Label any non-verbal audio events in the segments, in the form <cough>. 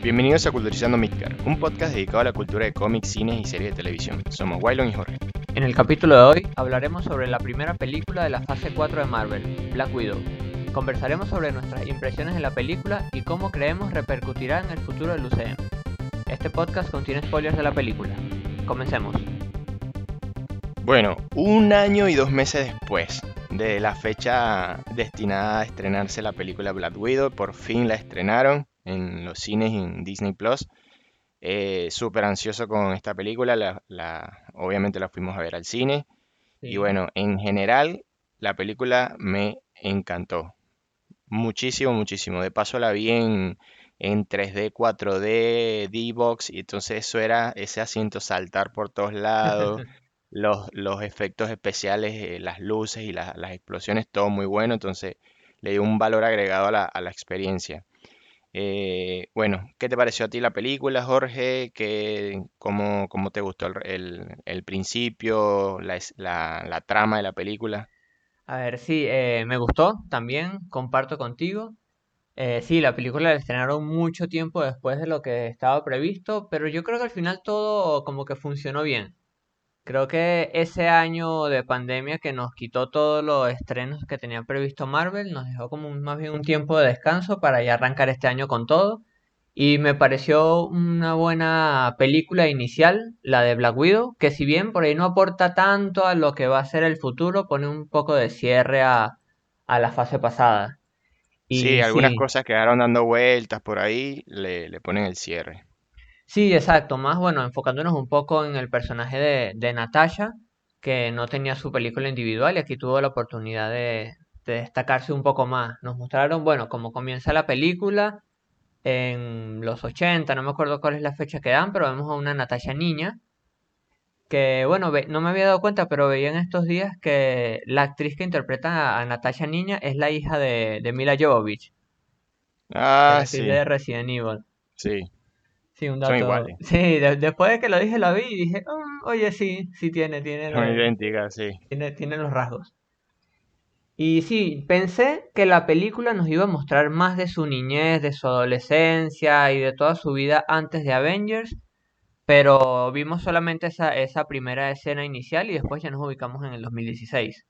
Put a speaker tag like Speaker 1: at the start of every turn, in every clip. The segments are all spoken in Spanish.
Speaker 1: Bienvenidos a Culturizando Midgar, un podcast dedicado a la cultura de cómics, cines y series de televisión. Somos Wylon y Jorge.
Speaker 2: En el capítulo de hoy hablaremos sobre la primera película de la fase 4 de Marvel, Black Widow. Conversaremos sobre nuestras impresiones de la película y cómo creemos repercutirá en el futuro del UCM. Este podcast contiene spoilers de la película. Comencemos.
Speaker 1: Bueno, un año y dos meses después de la fecha destinada a estrenarse la película Black Widow, por fin la estrenaron en los cines en Disney Plus. Eh, Súper ansioso con esta película, la, la- obviamente la fuimos a ver al cine. Y bueno, en general, la película me encantó. Muchísimo, muchísimo. De paso la vi en, en 3D, 4D, D-Box, y entonces eso era ese asiento saltar por todos lados, <laughs> los, los efectos especiales, eh, las luces y la- las explosiones, todo muy bueno. Entonces le dio un valor agregado a la, a la experiencia. Eh, bueno, ¿qué te pareció a ti la película, Jorge? ¿Qué, cómo, cómo te gustó el, el- principio, la, la- la trama de la película?
Speaker 2: A ver, sí, eh, me gustó también, comparto contigo. Eh, sí, la película la estrenaron mucho tiempo después de lo que estaba previsto, pero yo creo que al final todo como que funcionó bien. Creo que ese año de pandemia que nos quitó todos los estrenos que tenía previsto Marvel, nos dejó como un- más bien un tiempo de descanso para ya arrancar este año con todo. Y me pareció una buena película inicial, la de Black Widow, que si bien por ahí no aporta tanto a lo que va a ser el futuro, pone un poco de cierre a, a la fase pasada.
Speaker 1: Sí, algunas
Speaker 2: sí,
Speaker 1: cosas quedaron dando vueltas por ahí, le, le ponen el cierre.
Speaker 2: Sí, exacto. Más bueno, enfocándonos un poco en el personaje de, de Natasha, que no tenía su película individual y aquí tuvo la oportunidad de, de destacarse un poco más. Nos mostraron, bueno, cómo comienza la película en los 80, no me acuerdo cuál es la fecha que dan, pero vemos a una Natasha niña, que bueno, no me había dado cuenta, pero veía en estos días que la actriz que interpreta a, Natasha niña es la hija de, de Mila Jovovich,
Speaker 1: Ah, sí,
Speaker 2: de Resident Evil.
Speaker 1: sí,
Speaker 2: Sí, un
Speaker 1: son
Speaker 2: dato.
Speaker 1: iguales, <laughs>
Speaker 2: Sí, de- después de que lo dije, lo vi y dije, "Mm, oye, sí, sí tiene, tiene,
Speaker 1: son idénticas, sí.
Speaker 2: tiene, tiene los rasgos. Y sí, pensé que la película nos iba a mostrar más de su niñez, de su adolescencia y de toda su vida antes de Avengers, pero vimos solamente esa, esa primera escena inicial y después ya nos ubicamos en el 2016.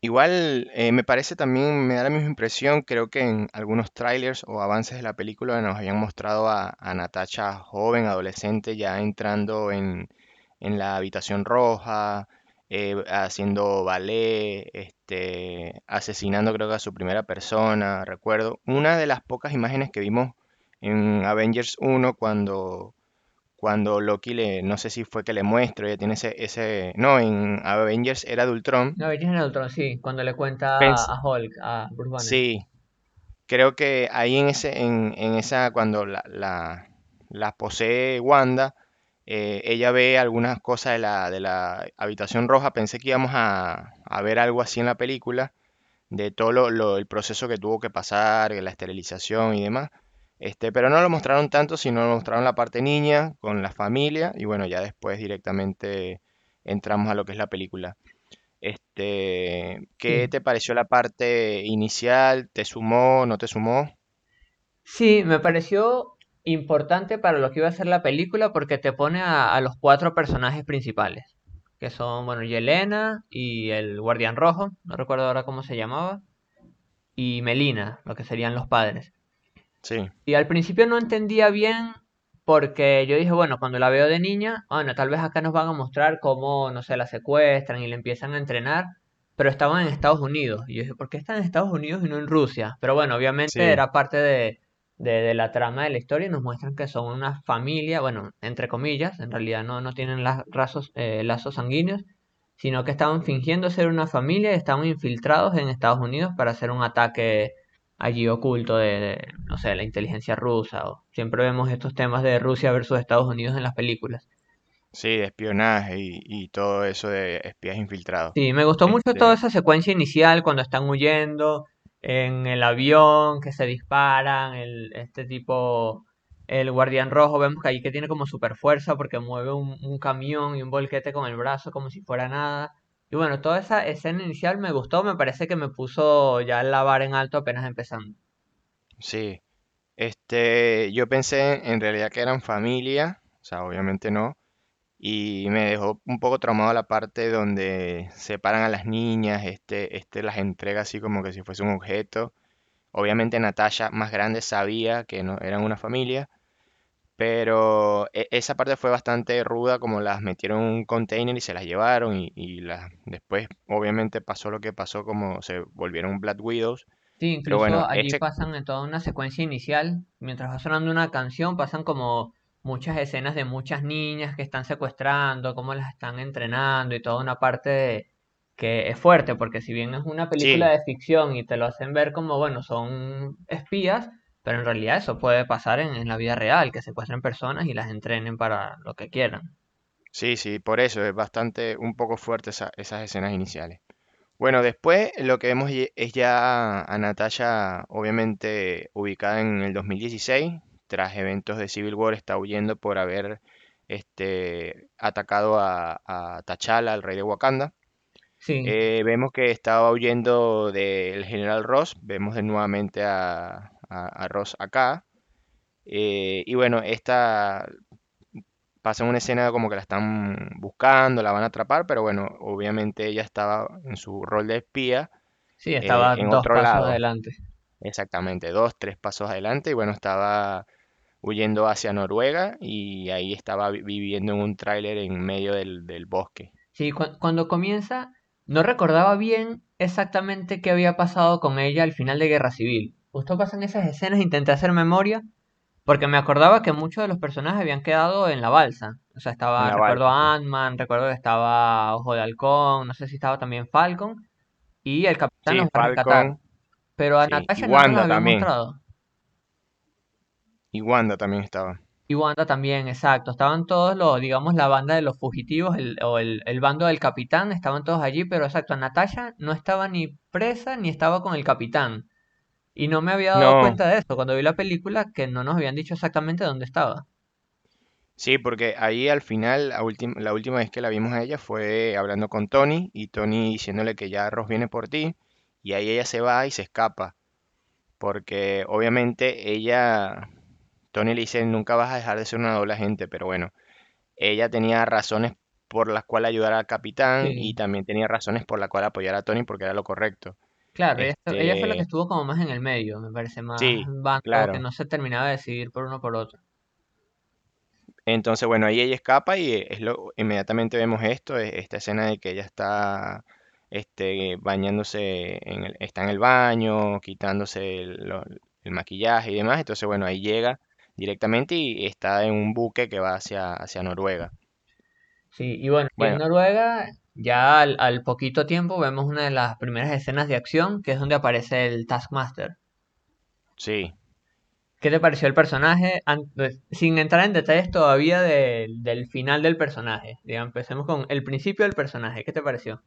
Speaker 1: Igual eh, me parece también, me da la misma impresión, creo que en algunos trailers o avances de la película nos habían mostrado a, Natasha joven, adolescente, ya entrando en, en la habitación roja, eh, haciendo ballet, este, asesinando creo que a su primera persona, recuerdo. Una de las pocas imágenes que vimos en Avengers uno cuando cuando Loki le, no sé si fue que le muestro, ella tiene ese, ese, no, en Avengers era de Ultron,
Speaker 2: No, Avengers en el Ultron, sí, cuando le cuenta
Speaker 1: pens-
Speaker 2: a Hulk, a Bruce Banner.
Speaker 1: sí, creo que ahí en ese, en, en esa, cuando la, la, la posee Wanda, eh, ella ve algunas cosas de la, de la habitación roja, pensé que íbamos a, a ver algo así en la película, de todo lo, lo- el proceso que tuvo que pasar, la esterilización y demás. Este, pero no lo mostraron tanto, sino lo mostraron la parte niña con la familia y bueno, ya después directamente entramos a lo que es la película. Este, ¿qué
Speaker 2: Sí.
Speaker 1: te pareció la parte inicial? ¿Te sumó? ¿No te sumó?
Speaker 2: Sí, me pareció importante para lo que iba a ser la película porque te pone a, a los cuatro personajes principales, que son, bueno, Yelena y el Guardián Rojo, no recuerdo ahora cómo se llamaba, y Melina, lo que serían los padres.
Speaker 1: Sí,
Speaker 2: Y al principio no entendía bien porque yo dije, bueno, cuando la veo de niña, bueno, tal vez acá nos van a mostrar cómo, no sé, la secuestran y la empiezan a entrenar, pero estaban en Estados Unidos. Y yo dije, ¿por qué están en Estados Unidos y no en Rusia? Pero bueno, obviamente
Speaker 1: sí,
Speaker 2: era parte de, de, de la trama de la historia y nos muestran que son una familia, bueno, entre comillas, en realidad no, no tienen la- razos, eh, lazos sanguíneos, sino que estaban fingiendo ser una familia y estaban infiltrados en Estados Unidos para hacer un ataque allí oculto de, de, no sé, la inteligencia rusa. O siempre vemos estos temas de Rusia versus Estados Unidos en las películas.
Speaker 1: sí, de espionaje y, y todo eso de espías infiltrados.
Speaker 2: Sí, me gustó mucho toda
Speaker 1: Este,
Speaker 2: esa secuencia inicial cuando están huyendo en el avión, que se disparan, el, este tipo, el guardián rojo, vemos que ahí que tiene como super fuerza porque mueve un, un camión y un volquete con el brazo como si fuera nada. Y bueno, toda esa escena inicial me gustó, me parece que me puso ya la vara en alto apenas empezando.
Speaker 1: sí, Este, yo pensé en realidad que eran familia, o sea, obviamente no, y me dejó un poco traumado la parte donde separan a las niñas, este, este las entrega así como que si fuese un objeto. Obviamente Natasha más grande sabía que no eran una familia, pero e- esa parte fue bastante ruda, como las metieron en un container y se las llevaron y, y las, después obviamente pasó lo que pasó, como se volvieron Black Widows.
Speaker 2: Sí,
Speaker 1: Pero bueno,
Speaker 2: incluso allí pasan en toda una secuencia inicial, mientras va sonando una canción, pasan como muchas escenas de muchas niñas que están secuestrando, cómo las están entrenando y toda una parte de- que es fuerte, porque si bien es una película
Speaker 1: sí,
Speaker 2: de ficción y te lo hacen ver como, bueno, son espías, pero en realidad eso puede pasar en, en la vida real, que secuestren personas y las entrenen para lo que quieran.
Speaker 1: sí, sí, por eso es bastante, un poco fuerte esa- esas escenas iniciales. Bueno, después lo que vemos es ya a Natasha, obviamente ubicada en el 2016, tras eventos de Civil War, está huyendo por haber este, atacado a, a T'Challa, al rey de Wakanda.
Speaker 2: Sí,
Speaker 1: Eh, vemos que estaba huyendo del general Ross, vemos de nuevamente a, a- a Ross acá. eh, y bueno, esta pasa una escena como que la están buscando, la van a atrapar, pero bueno, obviamente ella estaba en su rol de espía
Speaker 2: sí,
Speaker 1: eh,
Speaker 2: estaba
Speaker 1: en
Speaker 2: dos
Speaker 1: otro
Speaker 2: pasos
Speaker 1: lado,
Speaker 2: adelante.
Speaker 1: exactamente, dos, tres pasos adelante, y bueno, estaba huyendo hacia Noruega y ahí estaba vi- viviendo en un tráiler en medio del, del bosque.
Speaker 2: Sí, cu- cuando comienza, no recordaba bien exactamente qué había pasado con ella al final de Guerra Civil. Justo pasan esas escenas, intenté hacer memoria, porque me acordaba que muchos de los personajes habían quedado en la balsa. O sea, estaba, recuerdo
Speaker 1: balsa,
Speaker 2: a Ant-Man, recuerdo que estaba Ojo de Halcón, no sé si estaba también Falcon, y el capitán
Speaker 1: Sí,
Speaker 2: los va a rescatar.
Speaker 1: Falcon,
Speaker 2: Pero a
Speaker 1: sí, y
Speaker 2: Natasha no la
Speaker 1: Wanda también,
Speaker 2: mostrado.
Speaker 1: y Wanda también estaba.
Speaker 2: Y Wanda también, exacto. Estaban todos los, digamos, la banda de los fugitivos el- o el, el bando del capitán, estaban todos allí, pero exacto, Natasha no estaba ni presa ni estaba con el capitán. Y no me había dado
Speaker 1: No,
Speaker 2: cuenta de eso cuando vi la película, que no nos habían dicho exactamente dónde estaba.
Speaker 1: sí, porque ahí al final, la última, la última vez que la vimos a ella fue hablando con Tony y Tony diciéndole que ya Ross viene por ti y ahí ella se va y se escapa, porque obviamente ella, Tony le dice, nunca vas a dejar de ser una doble agente, pero bueno, ella tenía razones por las cuales ayudar al capitán y también tenía razones por las cuales apoyar a Tony porque era lo correcto.
Speaker 2: Claro, ella, ella fue la que
Speaker 1: Este,
Speaker 2: estuvo como más en el medio, me parece, más
Speaker 1: sí,
Speaker 2: bando que
Speaker 1: claro.
Speaker 2: no se terminaba de decidir por uno por otro.
Speaker 1: Entonces, bueno, ahí ella escapa y es lo, inmediatamente vemos esto, esta escena de que ella está este, bañándose, en el- está en el baño, quitándose el, maquillaje y demás. Entonces, bueno, ahí llega directamente y está en un buque que va hacia, hacia Noruega.
Speaker 2: Sí, y bueno, y en
Speaker 1: Bueno,
Speaker 2: Noruega, ya al, al poquito tiempo vemos una de las primeras escenas de acción, que es donde aparece el Taskmaster.
Speaker 1: sí.
Speaker 2: ¿Qué te pareció el personaje? Pues, sin entrar en detalles todavía de- del final del personaje. Digamos, empecemos con el principio del personaje. ¿Qué te pareció?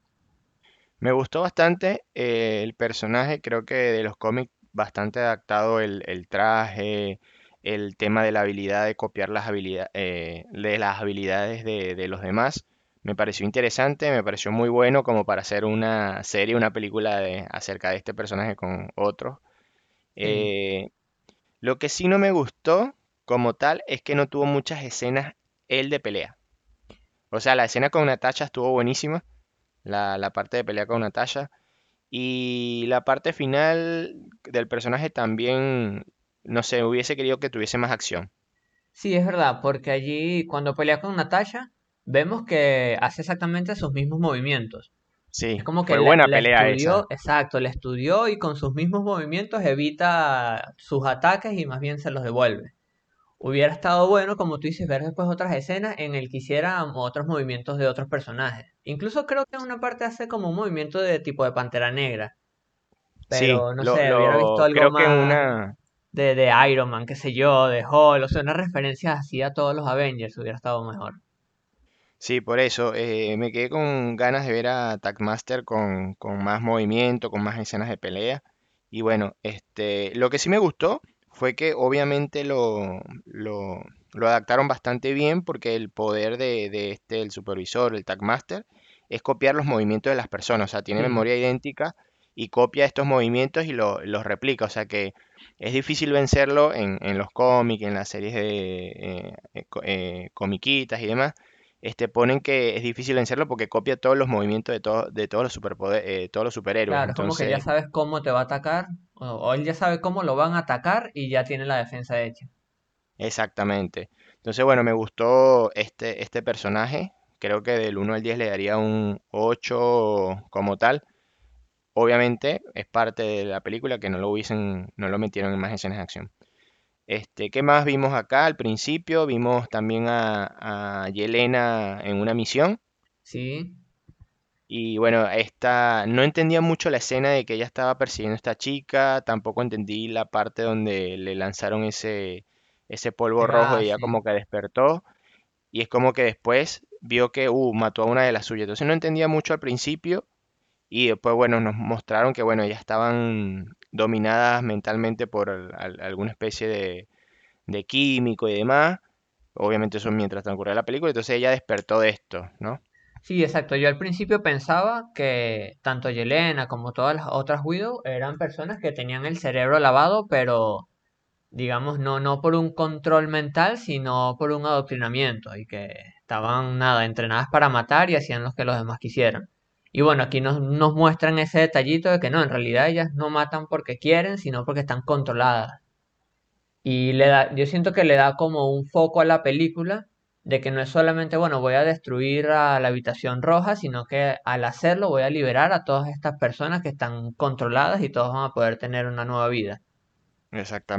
Speaker 1: Me gustó bastante eh, el personaje, creo que de los cómics bastante adaptado el, el traje, el tema de la habilidad de copiar las habilidades, de las habilidades de, de los demás. Me pareció interesante, me pareció muy bueno como para hacer una serie, una película de, acerca de este personaje con otros.
Speaker 2: Sí.
Speaker 1: Eh, lo que sí no me gustó como tal es que no tuvo muchas escenas él de pelea. O sea, la escena con Natasha estuvo buenísima, la, la parte de pelea con Natasha. Y la parte final del personaje también, no sé, hubiese querido que tuviese más acción.
Speaker 2: Sí, es verdad, porque allí cuando pelea con Natasha, vemos que hace exactamente sus mismos movimientos. Es
Speaker 1: Sí,
Speaker 2: como que
Speaker 1: fue
Speaker 2: la,
Speaker 1: buena pelea
Speaker 2: estudió,
Speaker 1: esa.
Speaker 2: exacto, la estudió y con sus mismos movimientos evita sus ataques y más bien se los devuelve. Hubiera estado bueno, como tú dices, ver después otras escenas en el que hiciera otros movimientos de otros personajes. Incluso creo que en una parte hace como un movimiento de tipo de Pantera Negra,
Speaker 1: Sí,
Speaker 2: pero no
Speaker 1: lo,
Speaker 2: sé, hubiera visto algo
Speaker 1: creo que
Speaker 2: más
Speaker 1: una,
Speaker 2: de, de Iron Man, qué sé yo, de Hulk, o sea, una referencia así a todos los Avengers hubiera estado mejor.
Speaker 1: Sí, por eso, eh, me quedé con ganas de ver a Taskmaster con, con más movimiento, con más escenas de pelea. Y bueno, este, lo que sí me gustó fue que obviamente lo, lo, lo adaptaron bastante bien porque el poder de, de este, el supervisor, el Taskmaster, es copiar los movimientos de las personas, o sea, tiene memoria idéntica y copia estos movimientos y lo- los replica. O sea que es difícil vencerlo en, en los cómics, en las series de eh, eh, eh, comiquitas y demás. Este, ponen que es difícil vencerlo porque copia todos los movimientos de, todo- de todos los superpoder, eh, todos los superhéroes.
Speaker 2: Claro, como que ya sabes cómo te va a atacar, o, o él ya sabe cómo lo van a atacar y ya tiene la defensa hecha.
Speaker 1: exactamente. Entonces, bueno, me gustó este, este personaje. Creo que del uno al 10 le daría un 8 como tal. Obviamente es parte de la película que no lo hubiesen, no lo metieron en más escenas de acción. Este, ¿qué más vimos acá? Al principio vimos también a, a Yelena en una misión.
Speaker 2: Sí,
Speaker 1: Y bueno, esta, no entendía mucho la escena de que ella estaba persiguiendo a esta chica. Tampoco entendí la parte donde le lanzaron ese, ese polvo
Speaker 2: el
Speaker 1: rojo y ella
Speaker 2: sí.
Speaker 1: como que despertó. Y es como que después vio que, uh, mató a una de las suyas. Entonces no entendía mucho al principio. Y después, bueno, nos mostraron que, bueno, ya estaban dominadas mentalmente por al- al- alguna especie de, de químico y demás. Obviamente eso mientras transcurría la película. Entonces ella despertó de esto, ¿no?
Speaker 2: Sí, exacto. Yo al principio pensaba que tanto Yelena como todas las otras Widow eran personas que tenían el cerebro lavado, pero digamos no, no por un control mental, sino por un adoctrinamiento y que estaban nada, entrenadas para matar y hacían lo que los demás quisieran. Y bueno, aquí nos, nos muestran ese detallito de que no, en realidad ellas no matan porque quieren, sino porque están controladas. Y le da, yo siento que le da como un foco a la película de que no es solamente, bueno, voy a destruir a la habitación roja, sino que al hacerlo voy a liberar a todas estas personas que están controladas y todos van a poder tener una nueva vida.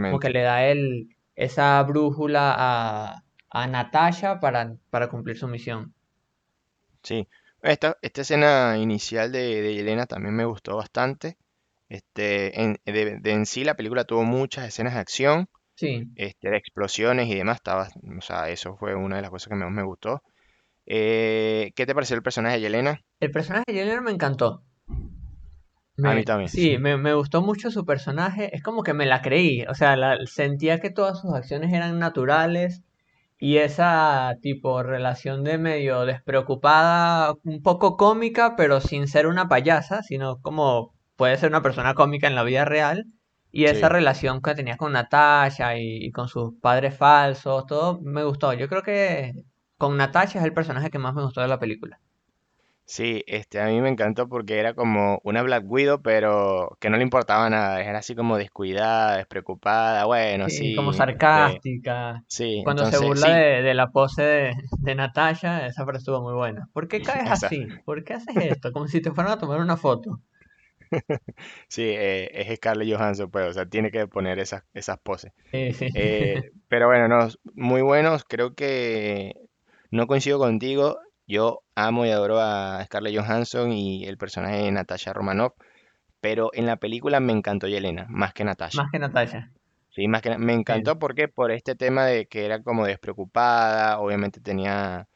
Speaker 2: Como que
Speaker 1: Exactamente.
Speaker 2: le da el, esa brújula a, a Natasha para, para cumplir su misión.
Speaker 1: Sí. Esta, esta escena inicial de, de Yelena también me gustó bastante. Este, en, de, de en sí la película tuvo muchas escenas de acción,
Speaker 2: Sí,
Speaker 1: este, de explosiones y demás. Estaba, o sea, eso fue una de las cosas que más me gustó. Eh, ¿qué te pareció el personaje de Yelena?
Speaker 2: el personaje de Jenner me encantó.
Speaker 1: A mí
Speaker 2: Me,
Speaker 1: también.
Speaker 2: sí, me, me gustó mucho su personaje. Es como que me la creí. O sea, la- sentía que todas sus acciones eran naturales y esa tipo relación de medio despreocupada, un poco cómica, pero sin ser una payasa, sino como puede ser una persona cómica en la vida real. Y esa
Speaker 1: Sí.
Speaker 2: relación que tenía con Natasha y, y con sus padres falsos, todo me gustó. Yo creo que con Natasha es el personaje que más me gustó de la película.
Speaker 1: Sí, este, a mí me encantó porque era como una Black Widow, pero que no le importaba nada, era así como descuidada, despreocupada, bueno,
Speaker 2: Sí, como
Speaker 1: sí, este,
Speaker 2: sarcástica.
Speaker 1: sí,
Speaker 2: Cuando se burla
Speaker 1: sí,
Speaker 2: de, de la pose de, de Natasha, esa frase estuvo muy buena. ¿Por qué caes <laughs> así? ¿Por qué haces esto? Como si te fueran a tomar una foto. <laughs>
Speaker 1: sí, eh, es Scarlett Johansson, pues, o sea, tiene que poner esas, esas poses.
Speaker 2: Sí, sí.
Speaker 1: Eh, <laughs> pero bueno, no, muy buenos, creo que no coincido contigo, yo amo y adoro a Scarlett Johansson y el personaje de Natasha Romanoff, pero en la película me encantó Yelena, más que
Speaker 2: Más
Speaker 1: Natasha.
Speaker 2: que Natasha.
Speaker 1: Sí, más que me
Speaker 2: Sí,
Speaker 1: encantó porque por este tema de que era como despreocupada, obviamente tenía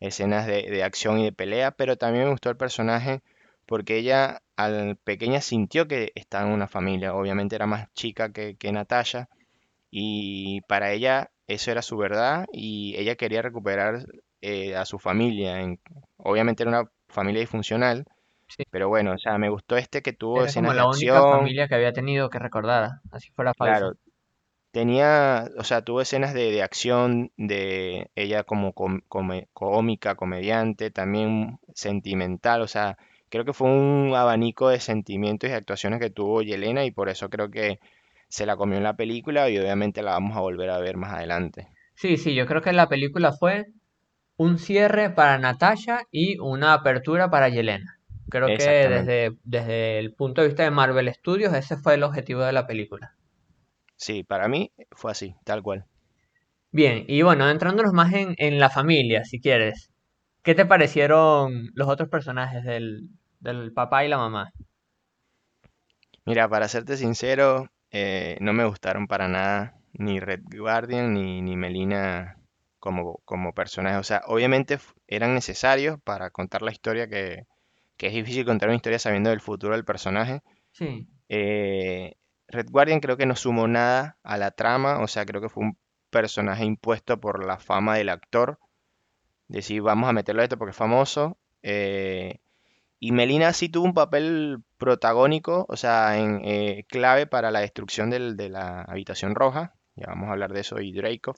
Speaker 1: escenas de, de acción y de pelea, pero también me gustó el personaje porque ella al pequeña sintió que estaba en una familia, obviamente era más chica que, que Natasha y para ella eso era su verdad y ella quería recuperar eh, a su familia, en- obviamente era una familia disfuncional,
Speaker 2: sí.
Speaker 1: pero bueno, o sea, me gustó este que tuvo
Speaker 2: Era como
Speaker 1: escenas de
Speaker 2: la única
Speaker 1: acción,
Speaker 2: familia que había tenido que recordara, así fuera falsa.
Speaker 1: claro. Tenía, o sea, tuvo escenas de, de acción de ella como com- come- cómica, comediante, también sentimental, o sea, creo que fue un abanico de sentimientos y actuaciones que tuvo Yelena y por eso creo que se la comió en la película y obviamente la vamos a volver a ver más adelante.
Speaker 2: Sí, sí, yo creo que la película fue un cierre para Natasha y una apertura para Yelena. Creo que desde, desde el punto de vista de Marvel Studios, ese fue el objetivo de la película.
Speaker 1: Sí, para mí fue así, tal cual.
Speaker 2: Bien, y bueno, entrándonos más en, en la familia, si quieres. ¿Qué te parecieron los otros personajes del, del papá y la mamá?
Speaker 1: Mira, para serte sincero, eh, no me gustaron para nada ni Red Guardian ni, ni Melina como, como personajes. O sea, obviamente eran necesarios para contar la historia que, que es difícil contar una historia sabiendo del futuro del personaje.
Speaker 2: Sí,
Speaker 1: Eh, Red Guardian creo que no sumó nada a la trama, o sea, creo que fue un personaje impuesto por la fama del actor. Decir, vamos a meterlo a esto porque es famoso. eh, Y Melina sí tuvo un papel protagónico, o sea, en, eh, clave para la destrucción del- de la habitación roja. Ya vamos a hablar de eso y Draco.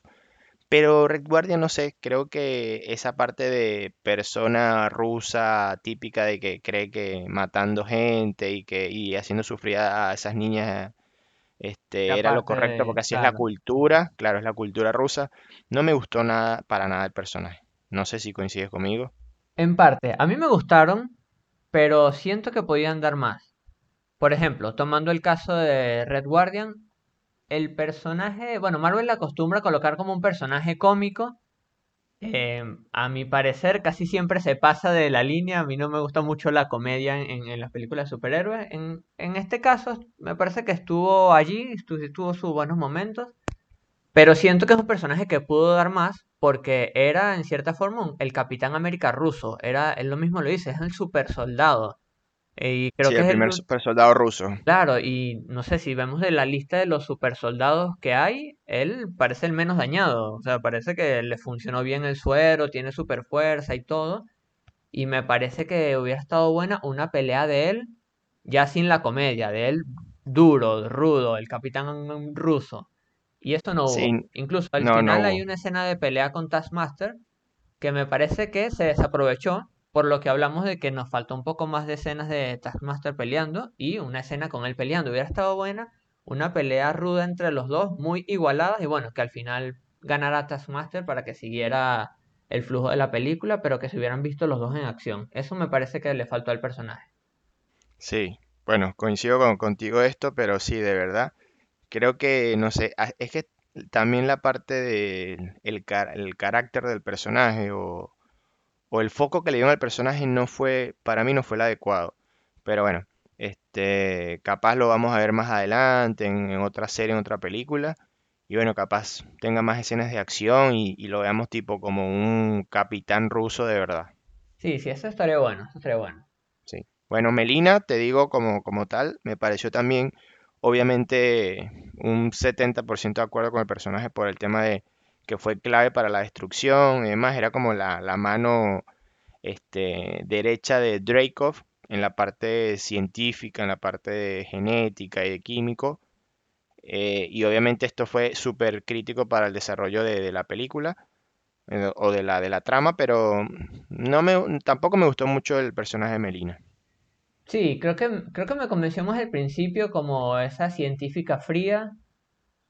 Speaker 1: Pero Red Guardian, no sé, creo que esa parte de persona rusa típica de que cree que matando gente y que y haciendo sufrir a esas niñas este,
Speaker 2: Era
Speaker 1: lo correcto porque así es la cultura, claro, es la cultura rusa. No me gustó nada, para nada el personaje. No sé si coincides conmigo.
Speaker 2: En parte, a mí me gustaron, pero siento que podían dar más. Por ejemplo, tomando el caso de Red Guardian, el personaje, bueno, Marvel le acostumbra a colocar como un personaje cómico. eh, a mi parecer, casi siempre se pasa de la línea. A mí no me gusta mucho la comedia en, las películas de superhéroes. En, este caso, me parece que estuvo allí, estu- tuvo sus buenos momentos. Pero siento que es un personaje que pudo dar más porque era, en cierta forma, el Capitán América ruso. Era, él lo mismo lo dice, es el super soldado. Y creo
Speaker 1: Sí,
Speaker 2: que
Speaker 1: el
Speaker 2: es el,
Speaker 1: primer super soldado ruso.
Speaker 2: Claro, y no sé si vemos de la lista de los supersoldados que hay, él parece el menos dañado. O sea, parece que le funcionó bien el suero, tiene super fuerza y todo. Y me parece que hubiera estado buena una pelea de él, ya sin la comedia, de él duro, rudo, el capitán ruso. Y eso no
Speaker 1: Sí,
Speaker 2: hubo. Incluso al
Speaker 1: no, no
Speaker 2: final hay una escena de pelea con Taskmaster que me parece que se desaprovechó, por lo que hablamos de que nos faltó un poco más de escenas de Taskmaster peleando y una escena con él peleando. Hubiera estado buena, una pelea ruda entre los dos, muy igualadas, y bueno, que al final ganara Taskmaster para que siguiera el flujo de la película, pero que se hubieran visto los dos en acción. Eso me parece que le faltó al personaje.
Speaker 1: Sí, bueno, coincido con, contigo esto, pero sí, de verdad. Creo que, no sé, a- es que también la parte del el, car- el carácter del personaje o, o el foco que le dieron al personaje no fue, para mí no fue el adecuado. Pero bueno, este, capaz lo vamos a ver más adelante, en, en otra serie, en otra película. Y bueno, capaz tenga más escenas de acción y, y lo veamos tipo como un capitán ruso de verdad.
Speaker 2: Sí, sí, eso estaría bueno, eso estaría bueno.
Speaker 1: Sí. Bueno, Melina, te digo como, como tal, me pareció también, obviamente, un 70% de acuerdo con el personaje por el tema de que fue clave para la destrucción y demás, era como la, la mano este, derecha de Dreykov en la parte científica, en la parte genética y de químico, eh, y obviamente esto fue súper crítico para el desarrollo de, de la película eh, o de la, de la trama, pero no me, tampoco me gustó mucho el personaje de Melina.
Speaker 2: Sí, creo que, creo que me convenció más al principio como esa científica fría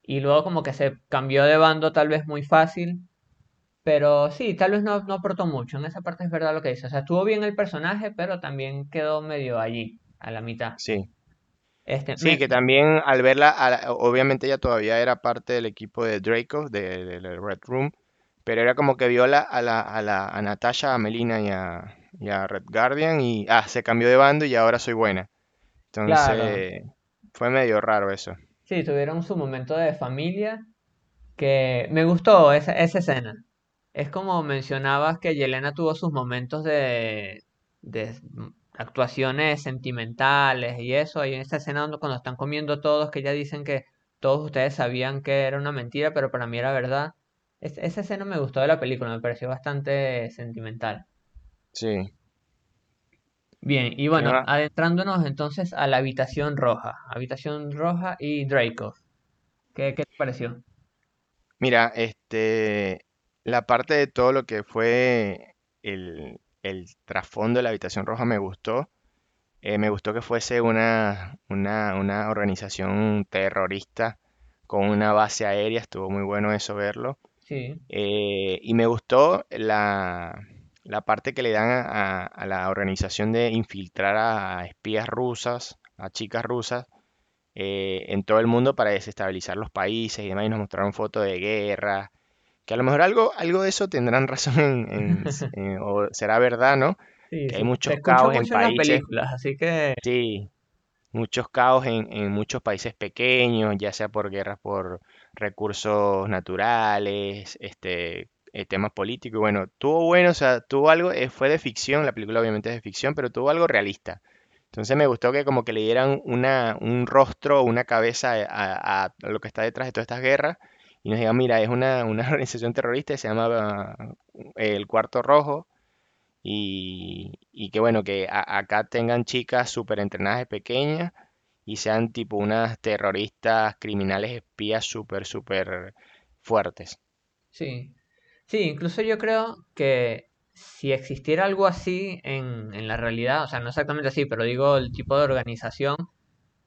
Speaker 2: y luego como que se cambió de bando tal vez muy fácil. Pero sí, tal vez no, no aportó mucho. En esa parte es verdad lo que dice. O sea, estuvo bien el personaje, pero también quedó medio allí, a la mitad.
Speaker 1: Sí,
Speaker 2: Este,
Speaker 1: sí,
Speaker 2: me,
Speaker 1: que también al verla, a la- obviamente ella todavía era parte del equipo de Draco, de, de la Red Room, pero era como que vio la- a, la, a, la, a Natasha, a Melina y a, y a Red Guardian y ah, se cambió de bando y ahora soy buena.
Speaker 2: claro,
Speaker 1: Entonces, fue medio raro eso.
Speaker 2: Sí, tuvieron su momento de familia que me gustó esa, esa escena. Es como mencionabas que Yelena tuvo sus momentos de, de actuaciones sentimentales y eso. Hay en esta escena donde cuando están comiendo todos, que ya dicen que todos ustedes sabían que era una mentira, pero para mí era verdad. Es- esa escena me gustó de la película, me pareció bastante sentimental.
Speaker 1: Sí.
Speaker 2: Bien, y
Speaker 1: ¿Qué
Speaker 2: bueno, adentrándonos entonces a la habitación roja. Habitación roja y Draco. ¿Qué, qué te pareció?
Speaker 1: Mira, este, la parte de todo lo que fue el, el trasfondo de la Habitación Roja me gustó. Eh, me gustó que fuese una, una, una organización terrorista con una base aérea, estuvo muy bueno eso verlo.
Speaker 2: Sí,
Speaker 1: Eh, y me gustó la, la parte que le dan a, a- a la organización de infiltrar a espías rusas, a chicas rusas, eh, en todo el mundo para desestabilizar los países y demás. Y nos mostraron fotos de guerra, que a lo mejor algo, algo de eso tendrán <laughs> razón en, en s- en- o será verdad, ¿no?
Speaker 2: sí,
Speaker 1: Que hay muchos caos en países,
Speaker 2: películas, así que
Speaker 1: sí, muchos caos en, en muchos países pequeños, ya sea por guerras por recursos naturales, este, eh, temas políticos. Bueno, tuvo bueno, o sea, tuvo algo, eh, fue de ficción, la película obviamente es de ficción, pero tuvo algo realista. Entonces me gustó que como que le dieran una, un rostro, una cabeza a, a- lo que está detrás de todas estas guerras y nos digan, mira, es una, una <laughs> organización terrorista, se llama el Cuarto Rojo y, y que bueno, que acá tengan chicas súper entrenadas pequeñas y sean tipo unas terroristas, criminales, espías súper, súper fuertes.
Speaker 2: Sí, sí, incluso yo creo que si existiera algo así en, en la realidad, o sea, no exactamente así, pero digo el tipo de organización,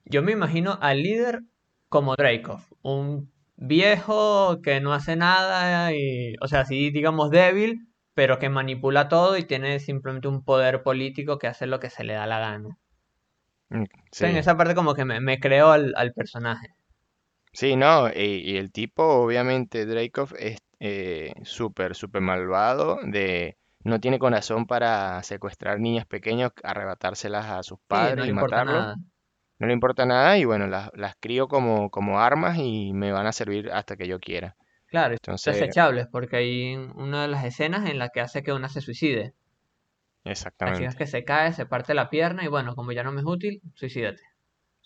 Speaker 2: yo me imagino al líder como Dreykov, un viejo que no hace nada y, o sea, sí, digamos débil, pero que manipula todo y tiene simplemente un poder político que hace lo que se le da la gana.
Speaker 1: Mm,
Speaker 2: Entonces, en
Speaker 1: Sí,
Speaker 2: esa parte como que me, me creo al, al personaje.
Speaker 1: sí, no, y, y el tipo, obviamente, Dreykov es eh, súper, súper malvado, de, no tiene corazón para secuestrar niñas pequeñas, arrebatárselas a sus
Speaker 2: Sí, no
Speaker 1: padres y matarlos.
Speaker 2: nada.
Speaker 1: No le importa nada y bueno, las, las crío como, como armas y me van a servir hasta que yo quiera.
Speaker 2: Claro,
Speaker 1: Entonces,
Speaker 2: desechables, porque hay una de las escenas en la que hace que una se suicide. La chica es
Speaker 1: exactamente.
Speaker 2: que se cae, se parte la pierna y bueno, como ya no me es útil, suicídate.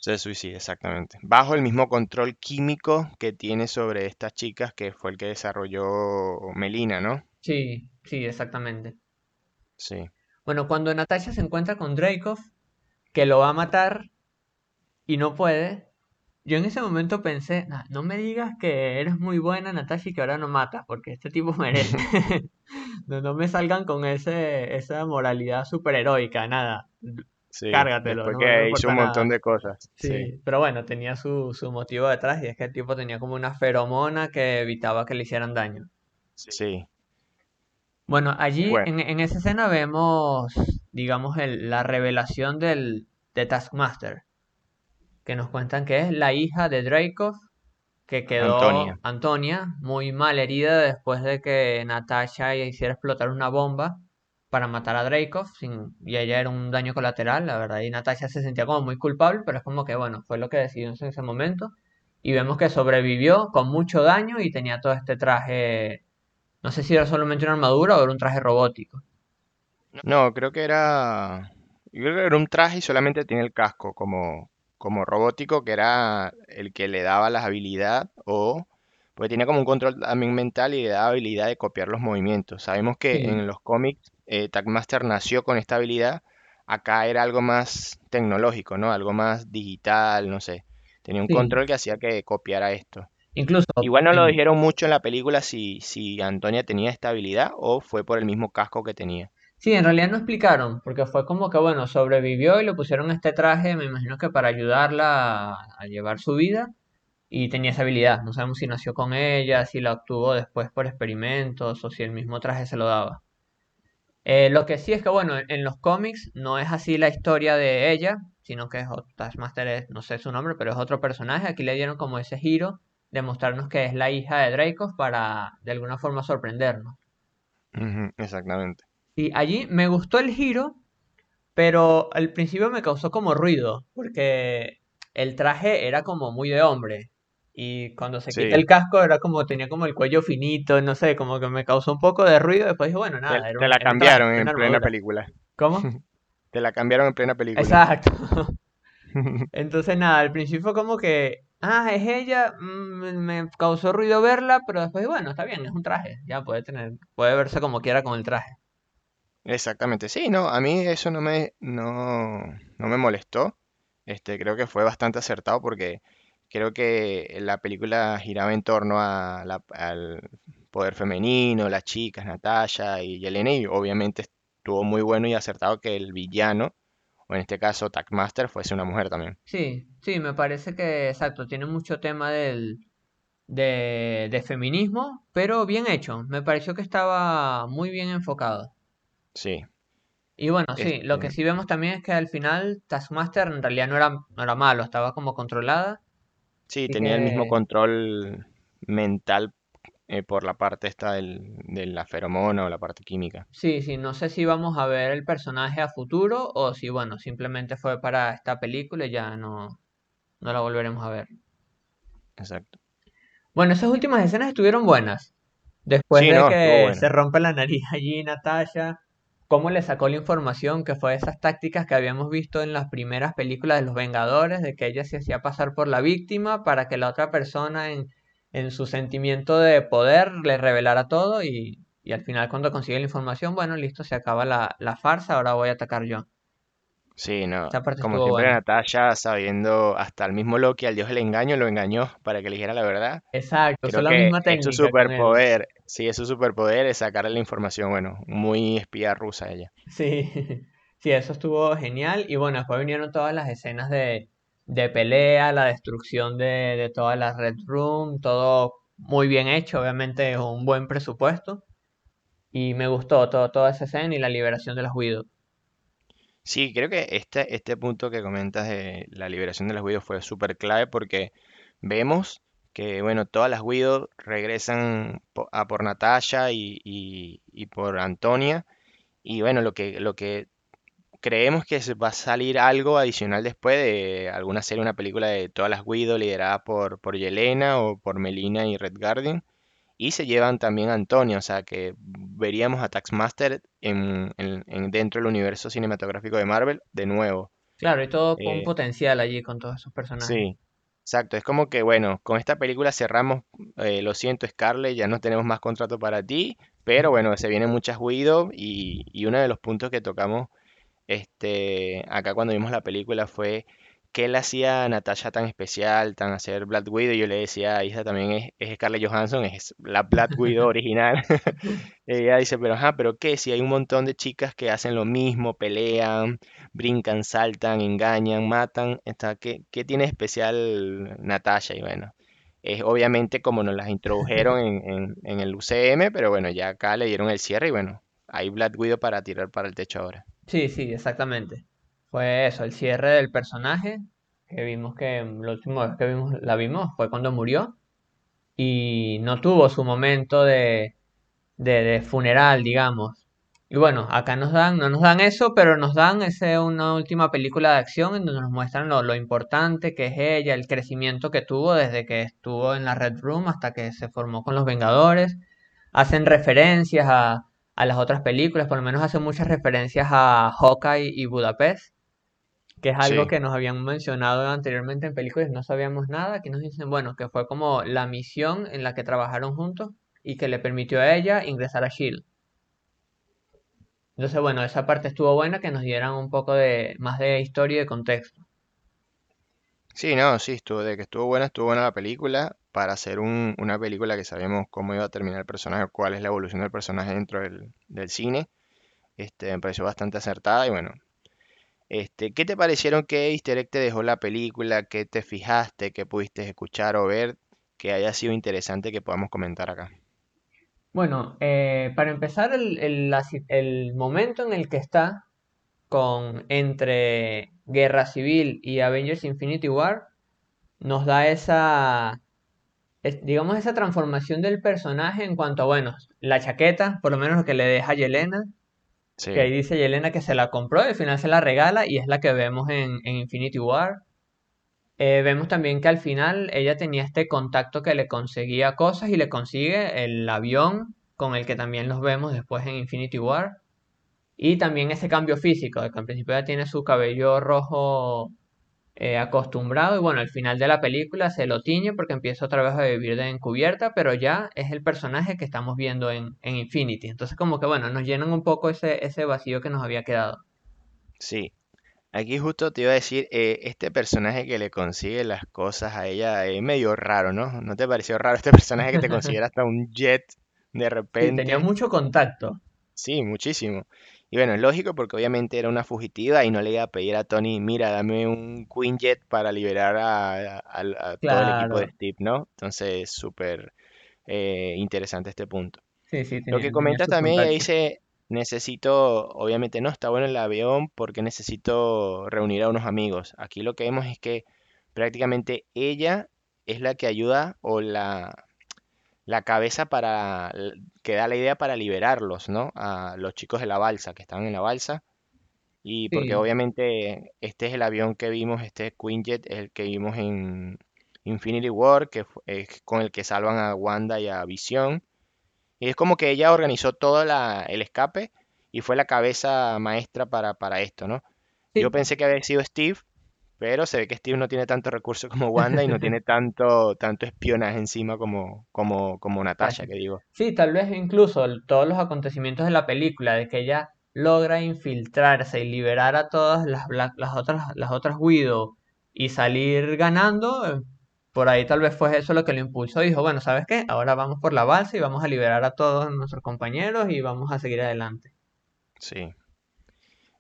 Speaker 1: Se suicida, exactamente. Bajo el mismo control químico que tiene sobre estas chicas que fue el que desarrolló Melina, ¿no?
Speaker 2: Sí, sí, exactamente.
Speaker 1: Sí.
Speaker 2: Bueno, cuando Natasha se encuentra con Dreykov, que lo va a matar y no puede, yo en ese momento pensé, "Nah, no me digas que eres muy buena, Natasha, y que ahora no matas, porque este tipo <laughs> merece. <laughs> No, no me salgan con ese, esa moralidad superheroica, nada.
Speaker 1: Sí,
Speaker 2: Cárgatelo,
Speaker 1: después
Speaker 2: no, no me
Speaker 1: que hizo un montón
Speaker 2: nada.
Speaker 1: de cosas. Sí,
Speaker 2: Sí, pero bueno, tenía su, su motivo detrás y es que el tipo tenía como una feromona que evitaba que le hicieran daño.
Speaker 1: sí.
Speaker 2: Bueno, allí
Speaker 1: Bueno,
Speaker 2: en, en esa escena vemos, digamos, el- la revelación del, de Taskmaster, que nos cuentan que es la hija de Dreykov, que quedó
Speaker 1: Antonia.
Speaker 2: Antonia muy mal herida después de que Natasha hiciera explotar una bomba para matar a Dreykov, y ella era un daño colateral, la verdad, y Natasha se sentía como muy culpable, pero es como que, bueno, fue lo que decidió en ese momento, y vemos que sobrevivió con mucho daño y tenía todo este traje, no sé si era solamente una armadura o era un traje robótico.
Speaker 1: No, creo que era, yo creo que era un traje y solamente tiene el casco como, como robótico, que era el que le daba las habilidades o, pues tenía como un control también mental y le daba habilidad de copiar los movimientos. Sabemos que
Speaker 2: Sí,
Speaker 1: en los cómics eh, Tagmaster nació con esta habilidad, acá era algo más tecnológico, ¿no? Algo más digital, no sé. Tenía un
Speaker 2: sí,
Speaker 1: control que hacía que copiara esto.
Speaker 2: incluso
Speaker 1: Igual no lo dijeron mucho en la película si, si Antonia tenía esta habilidad o fue por el mismo casco que tenía.
Speaker 2: Sí, en realidad no explicaron, porque fue como que, bueno, sobrevivió y le pusieron este traje, me imagino que para ayudarla a, a llevar su vida, y tenía esa habilidad. No sabemos si nació con ella, si la obtuvo después por experimentos o si el mismo traje se lo daba. Eh, lo que sí es que, bueno, en, los cómics no es así la historia de ella, sino que es Taskmaster, no sé su nombre, pero es otro personaje. Aquí le dieron como ese giro de mostrarnos que es la hija de Draco para de alguna forma sorprendernos.
Speaker 1: Exactamente.
Speaker 2: Y allí me gustó el giro, pero al principio me causó como ruido, porque el traje era como muy de hombre. Y cuando se quita el casco era como, tenía como el cuello finito, no sé, como que me causó un poco de ruido. Después dije, bueno,
Speaker 1: te,
Speaker 2: nada, era
Speaker 1: te la
Speaker 2: era un traje,
Speaker 1: cambiaron
Speaker 2: era
Speaker 1: en plena
Speaker 2: armadura.
Speaker 1: película.
Speaker 2: ¿Cómo? <laughs>
Speaker 1: Te la cambiaron en plena película.
Speaker 2: Exacto. <laughs> Entonces nada, al principio fue como que, ah, es ella, mm, me causó ruido verla, pero después, bueno, está bien, es un traje, ya puede tener, puede verse como quiera con el traje.
Speaker 1: Exactamente, sí, no, a mí eso no me, no, no me molestó. Este, creo que fue bastante acertado porque creo que la película giraba en torno a la- al poder femenino, las chicas, Natasha y Yelena, y obviamente estuvo muy bueno y acertado que el villano, o en este caso Taskmaster, fuese una mujer también.
Speaker 2: Sí, sí, me parece que, exacto, tiene mucho tema del, de, de feminismo, pero bien hecho, me pareció que estaba muy bien enfocado.
Speaker 1: Sí,
Speaker 2: Y bueno, sí, lo que
Speaker 1: este,
Speaker 2: sí vemos también es que al final Taskmaster en realidad no era, no era malo, estaba como controlada.
Speaker 1: Sí,
Speaker 2: Así
Speaker 1: tenía el mismo control mental eh, por la parte esta del, de la feromona o la parte química.
Speaker 2: Sí, sí, no sé si vamos a ver el personaje a futuro o si, bueno, simplemente fue para esta película y ya no, no la volveremos a ver.
Speaker 1: Exacto.
Speaker 2: Bueno, esas últimas escenas estuvieron buenas. Después
Speaker 1: Sí,
Speaker 2: de
Speaker 1: no,
Speaker 2: que
Speaker 1: bueno.
Speaker 2: se rompe la nariz allí Natasha, cómo le sacó la información que fue esas tácticas que habíamos visto en las primeras películas de los Vengadores, de que ella se hacía pasar por la víctima para que la otra persona en, en su sentimiento de poder le revelara todo y Y al final cuando consigue la información, bueno, listo, se acaba la, la farsa, ahora voy a atacar yo.
Speaker 1: Sí, no. Como siempre,
Speaker 2: buena.
Speaker 1: Natasha, sabiendo hasta el mismo Loki, al dios del engaño, lo engañó para que le dijera la verdad.
Speaker 2: Exacto,
Speaker 1: Creo
Speaker 2: la
Speaker 1: que
Speaker 2: misma
Speaker 1: es su
Speaker 2: técnica con él.
Speaker 1: superpoder. Sí, es su superpoder, es sacarle la información. Bueno, muy espía rusa ella.
Speaker 2: Sí, <laughs> sí, eso estuvo genial. Y bueno, después vinieron todas las escenas de, de pelea, la destrucción de, de toda la Red Room, todo muy bien hecho, obviamente un buen presupuesto. Y me gustó todo, toda esa escena y la liberación de las Widow.
Speaker 1: Sí, creo que este, este punto que comentas de la liberación de las Widows fue súper clave porque vemos que, bueno, todas las Widows regresan a por Natasha y, y- y por Antonia. Y bueno, lo que, lo que creemos que va a salir algo adicional después de alguna serie, una película de todas las Widows lideradas por, por Yelena o por Melina y Red Guardian. Y se llevan también a Antonio, o sea que veríamos a Taskmaster en, en- en- dentro del universo cinematográfico de Marvel de nuevo.
Speaker 2: Claro, y todo un
Speaker 1: Eh,
Speaker 2: potencial allí con todos esos personajes.
Speaker 1: sí, exacto. Es como que, bueno, con esta película cerramos, eh, lo siento Scarlett, ya no tenemos más contrato para ti, pero bueno, se vienen muchas Widow y, y uno de los puntos que tocamos este, acá cuando vimos la película fue qué le hacía a Natasha tan especial, tan hacer Black Widow. Yo le decía, Isa también es, es Scarlett Johansson, es la Black Widow original. <laughs> Ella dice, pero ajá, pero qué, si hay un montón de chicas que hacen lo mismo, pelean, brincan, saltan, engañan, matan, está, ¿qué, qué tiene especial Natasha? Y bueno, es obviamente como nos las introdujeron en el UCM, pero bueno, ya acá le dieron el cierre y bueno, hay Black Widow para tirar para el techo ahora.
Speaker 2: Sí, sí, exactamente. Fue eso, el cierre del personaje, que vimos que mm, la última vez que vimos, la vimos fue cuando murió y no tuvo su momento de, de, de funeral, digamos. Y bueno, acá nos dan, no nos dan eso, pero nos dan ese, una última película de acción en donde nos muestran lo, lo importante que es ella, el crecimiento que tuvo desde que estuvo en la Red Room hasta que se formó con los Vengadores. Hacen referencias a, a las otras películas, por lo menos hacen muchas referencias a Hawkeye y Budapest, que es algo
Speaker 1: Sí.
Speaker 2: que nos habían mencionado anteriormente en películas y no sabíamos nada, que nos dicen, bueno, que fue como la misión en la que trabajaron juntos y que le permitió a ella ingresar a Shield. Entonces, bueno, esa parte estuvo buena, que nos dieran un poco de más de historia y de contexto.
Speaker 1: Sí, no, sí, estuvo, de que estuvo buena, estuvo buena la película. Para hacer un- una película que sabíamos cómo iba a terminar el personaje, cuál es la evolución del personaje dentro del, del cine, este, me pareció bastante acertada y bueno, este, ¿qué te parecieron qué easter egg te dejó la película? ¿Qué te fijaste? ¿Qué pudiste escuchar o ver que haya sido interesante que podamos comentar acá?
Speaker 2: Bueno, eh, para empezar, el, el, momento en el que está con entre Guerra Civil y Avengers Infinity War nos da esa, es- digamos, esa transformación del personaje en cuanto a, bueno, la chaqueta, por lo menos lo que le deja Yelena, que
Speaker 1: Sí,
Speaker 2: ahí dice Yelena que se la compró y al final se la regala y es la que vemos en, Infinity War. Eh, vemos también que al final ella tenía este contacto que le conseguía cosas y le consigue el avión con el que también los vemos después en Infinity War. Y también ese cambio físico, de que al principio ella tiene su cabello rojo eh, acostumbrado y bueno, al final de la película se lo tiñe porque empieza otra vez a vivir de encubierta, pero ya es el personaje que estamos viendo en, en Infinity. Entonces como que bueno, nos llenan un poco ese, ese vacío que nos había quedado.
Speaker 1: sí. Aquí justo te iba a decir, eh, este personaje que le consigue las cosas a ella es medio raro, ¿no? ¿No te pareció raro este personaje que te <laughs> consiguiera hasta un jet de
Speaker 2: Sí, tenía
Speaker 1: repente?
Speaker 2: mucho contacto.
Speaker 1: Sí, muchísimo. Y bueno, es lógico porque obviamente era una fugitiva y no le iba a pedir a Tony, mira, dame un Quinjet para liberar a, a- a- a todo el equipo de. Steve, ¿no? Entonces, súper eh, interesante este punto.
Speaker 2: Sí, sí,
Speaker 1: Lo que comentas también, ella dice, necesito, obviamente no está bueno el avión porque necesito reunir a unos amigos. Aquí lo que vemos es que prácticamente ella es la que ayuda o la, la cabeza para, que da la idea para liberarlos, ¿no? A los chicos de la balsa, que estaban en la balsa. Y porque
Speaker 2: Sí,
Speaker 1: obviamente este es el avión que vimos, este Quinjet el que vimos en Infinity War, que es con el que salvan a Wanda y a Visión. Y es como que ella organizó todo la- el escape y fue la cabeza maestra para, para esto, ¿no? Yo pensé que había sido Steve, Pero se ve que Steve no tiene tanto recurso como Wanda y no tiene tanto, tanto espionaje encima como, como, como Natasha, que digo.
Speaker 2: Sí, tal vez incluso todos los acontecimientos de la película, de que ella logra infiltrarse y liberar a todas las, las otras, las otras Widow y salir ganando, por ahí tal vez fue eso lo que lo impulsó. Dijo, bueno, ¿sabes qué? Ahora vamos por la balsa y vamos a liberar a todos nuestros compañeros y vamos a seguir adelante.
Speaker 1: Sí.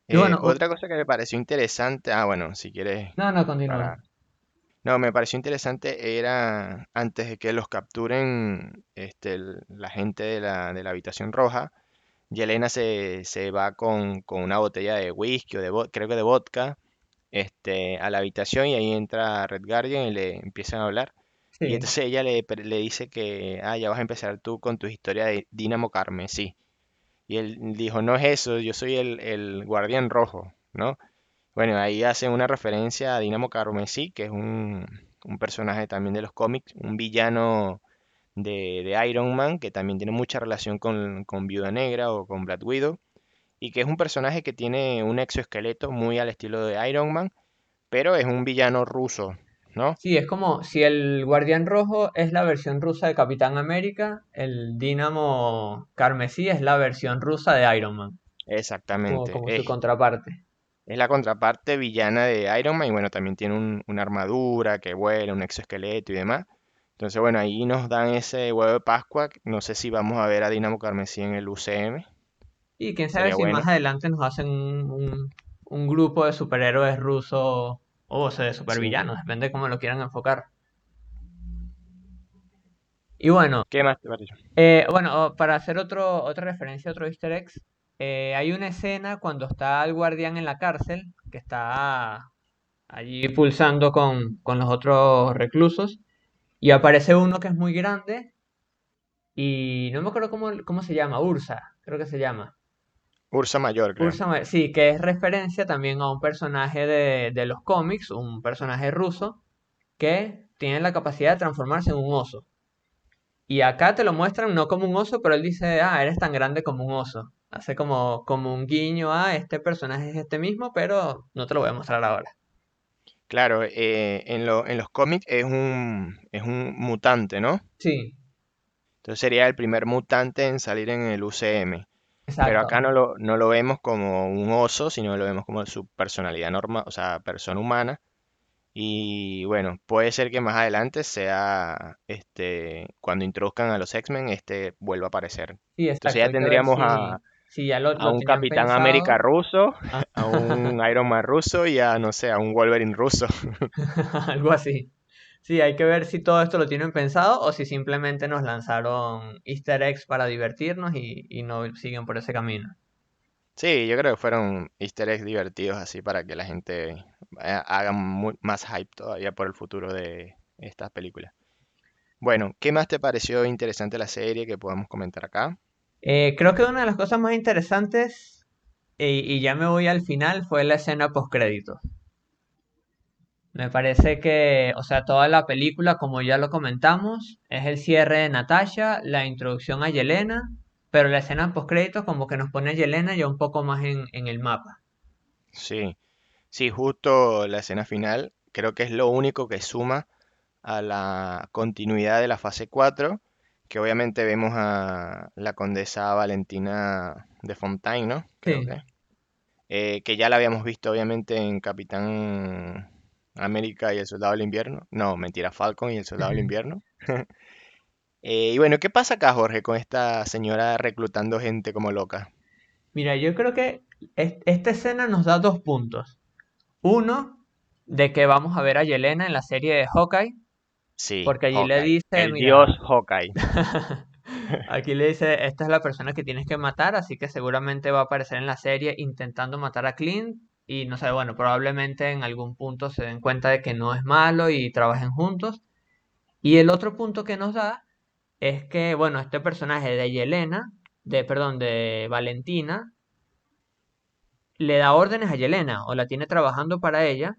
Speaker 1: Eh,
Speaker 2: bueno, u-
Speaker 1: otra cosa que me pareció interesante, ah, bueno, si quieres,
Speaker 2: no, no, continúa.
Speaker 1: para... No, me pareció interesante era antes de que los capturen este, la gente de la, de la habitación roja, Yelena se, se va con, con una botella de whisky o de creo que de vodka este, a la habitación y ahí entra Red Guardian y le empiezan a hablar. Y
Speaker 2: Sí.
Speaker 1: entonces ella le, le dice que, ah, ya vas a empezar tú con tu historia de Dínamo Carmesí. Y él dijo, no es eso, yo soy el, el guardián rojo, ¿no? Bueno, ahí hacen una referencia a Dínamo Carmesí, que es un, un personaje también de los cómics, un villano de, de Iron Man, que también tiene mucha relación con, con Viuda Negra o con Black Widow, y que es un personaje que tiene un exoesqueleto muy al estilo de Iron Man, pero es un villano ruso, ¿no?
Speaker 2: Sí, es como si el Guardián Rojo es la versión rusa de Capitán América, el Dínamo Carmesí es la versión rusa de Iron Man, como,
Speaker 1: Exactamente.
Speaker 2: como su
Speaker 1: Es,
Speaker 2: contraparte.
Speaker 1: es la contraparte villana de Iron Man y bueno, también tiene un- una armadura que vuela, un exoesqueleto y demás. Entonces, bueno, ahí nos dan ese huevo de Pascua. No sé si vamos a ver a Dynamo Carmesí en el UCM.
Speaker 2: Y quién sabe
Speaker 1: Sería
Speaker 2: si más adelante nos hacen un, un- un grupo de superhéroes rusos o sea, de supervillanos, depende de cómo lo quieran enfocar. Y bueno,
Speaker 1: ¿Qué más te pareció?
Speaker 2: eh, bueno, para hacer otro, otra referencia, otro Easter egg, eh, hay una escena cuando está el guardián en la cárcel, que está allí pulsando con, con los otros reclusos, y aparece uno que es muy grande, y no me acuerdo cómo, cómo se llama, Ursa, creo que se llama.
Speaker 1: Ursa Mayor, creo.
Speaker 2: Ursa Ma- sí, que es referencia también a un personaje de, de los cómics, un personaje ruso, que tiene la capacidad de transformarse en un oso. Y acá te lo muestran no como un oso, pero él dice, ah, eres tan grande como un oso. Hace como, como un guiño a este personaje es este mismo, pero no te lo voy a mostrar ahora.
Speaker 1: Claro, eh, en lo- en los cómics es un, es un mutante, ¿no?
Speaker 2: Sí,
Speaker 1: Entonces sería el primer mutante en salir en el UCM. Pero acá no lo, no lo vemos como un oso, sino lo vemos como su personalidad normal, o sea, persona humana. Y bueno, puede ser que más adelante sea, este, cuando introduzcan a los X-Men, este vuelva a aparecer.
Speaker 2: Sí,
Speaker 1: Entonces
Speaker 2: exacto.
Speaker 1: ya
Speaker 2: que ver
Speaker 1: tendríamos
Speaker 2: si,
Speaker 1: a,
Speaker 2: si ya lo,
Speaker 1: a
Speaker 2: lo
Speaker 1: un Capitán América ruso,
Speaker 2: Ah,
Speaker 1: a un <laughs> Iron Man ruso y a, no sé, a un Wolverine ruso. <laughs>
Speaker 2: Algo así. Sí, hay que ver si todo esto lo tienen pensado o si simplemente nos lanzaron Easter eggs para divertirnos y, y no siguen por ese camino.
Speaker 1: Sí, yo creo que fueron easter eggs divertidos así para que la gente eh, haga más hype todavía por el futuro de estas películas. Bueno, ¿qué más te pareció interesante la serie que podamos comentar acá?
Speaker 2: Eh, creo que una de las cosas más interesantes, y, y ya me voy al final, fue la escena postcréditos. Me parece que, o sea, toda la película, como ya lo comentamos, es el cierre de Natasha, la introducción a Yelena, pero la escena postcréditos como que nos pone a Yelena ya un poco más en, en el mapa.
Speaker 1: Sí, sí, justo la escena final creo que es lo único que suma a la continuidad de la fase 4, que obviamente vemos a la condesa Valentina de Fontaine, ¿no? Creo
Speaker 2: Sí.
Speaker 1: que. eh, que ya la habíamos visto obviamente en Capitán América y el Soldado del Invierno. No, mentira, Falcon y el Soldado del Invierno. <laughs> Eh, y bueno, ¿qué pasa acá, Jorge, con esta señora reclutando gente como loca?
Speaker 2: Mira, yo creo que es- esta escena nos da dos puntos. Uno, de que vamos a ver a Yelena en la serie de Hawkeye,
Speaker 1: Sí,
Speaker 2: porque allí le dice,
Speaker 1: el
Speaker 2: mira,
Speaker 1: dios Hawkeye. <laughs>
Speaker 2: aquí le dice, esta es la persona que tienes que matar, así que seguramente va a aparecer en la serie intentando matar a Clint y no sé, bueno, probablemente en algún punto se den cuenta de que no es malo y trabajen juntos. Y el otro punto que nos da es que, bueno, este personaje de Yelena, de, perdón, de Valentina, le da órdenes a Yelena o la tiene trabajando para ella.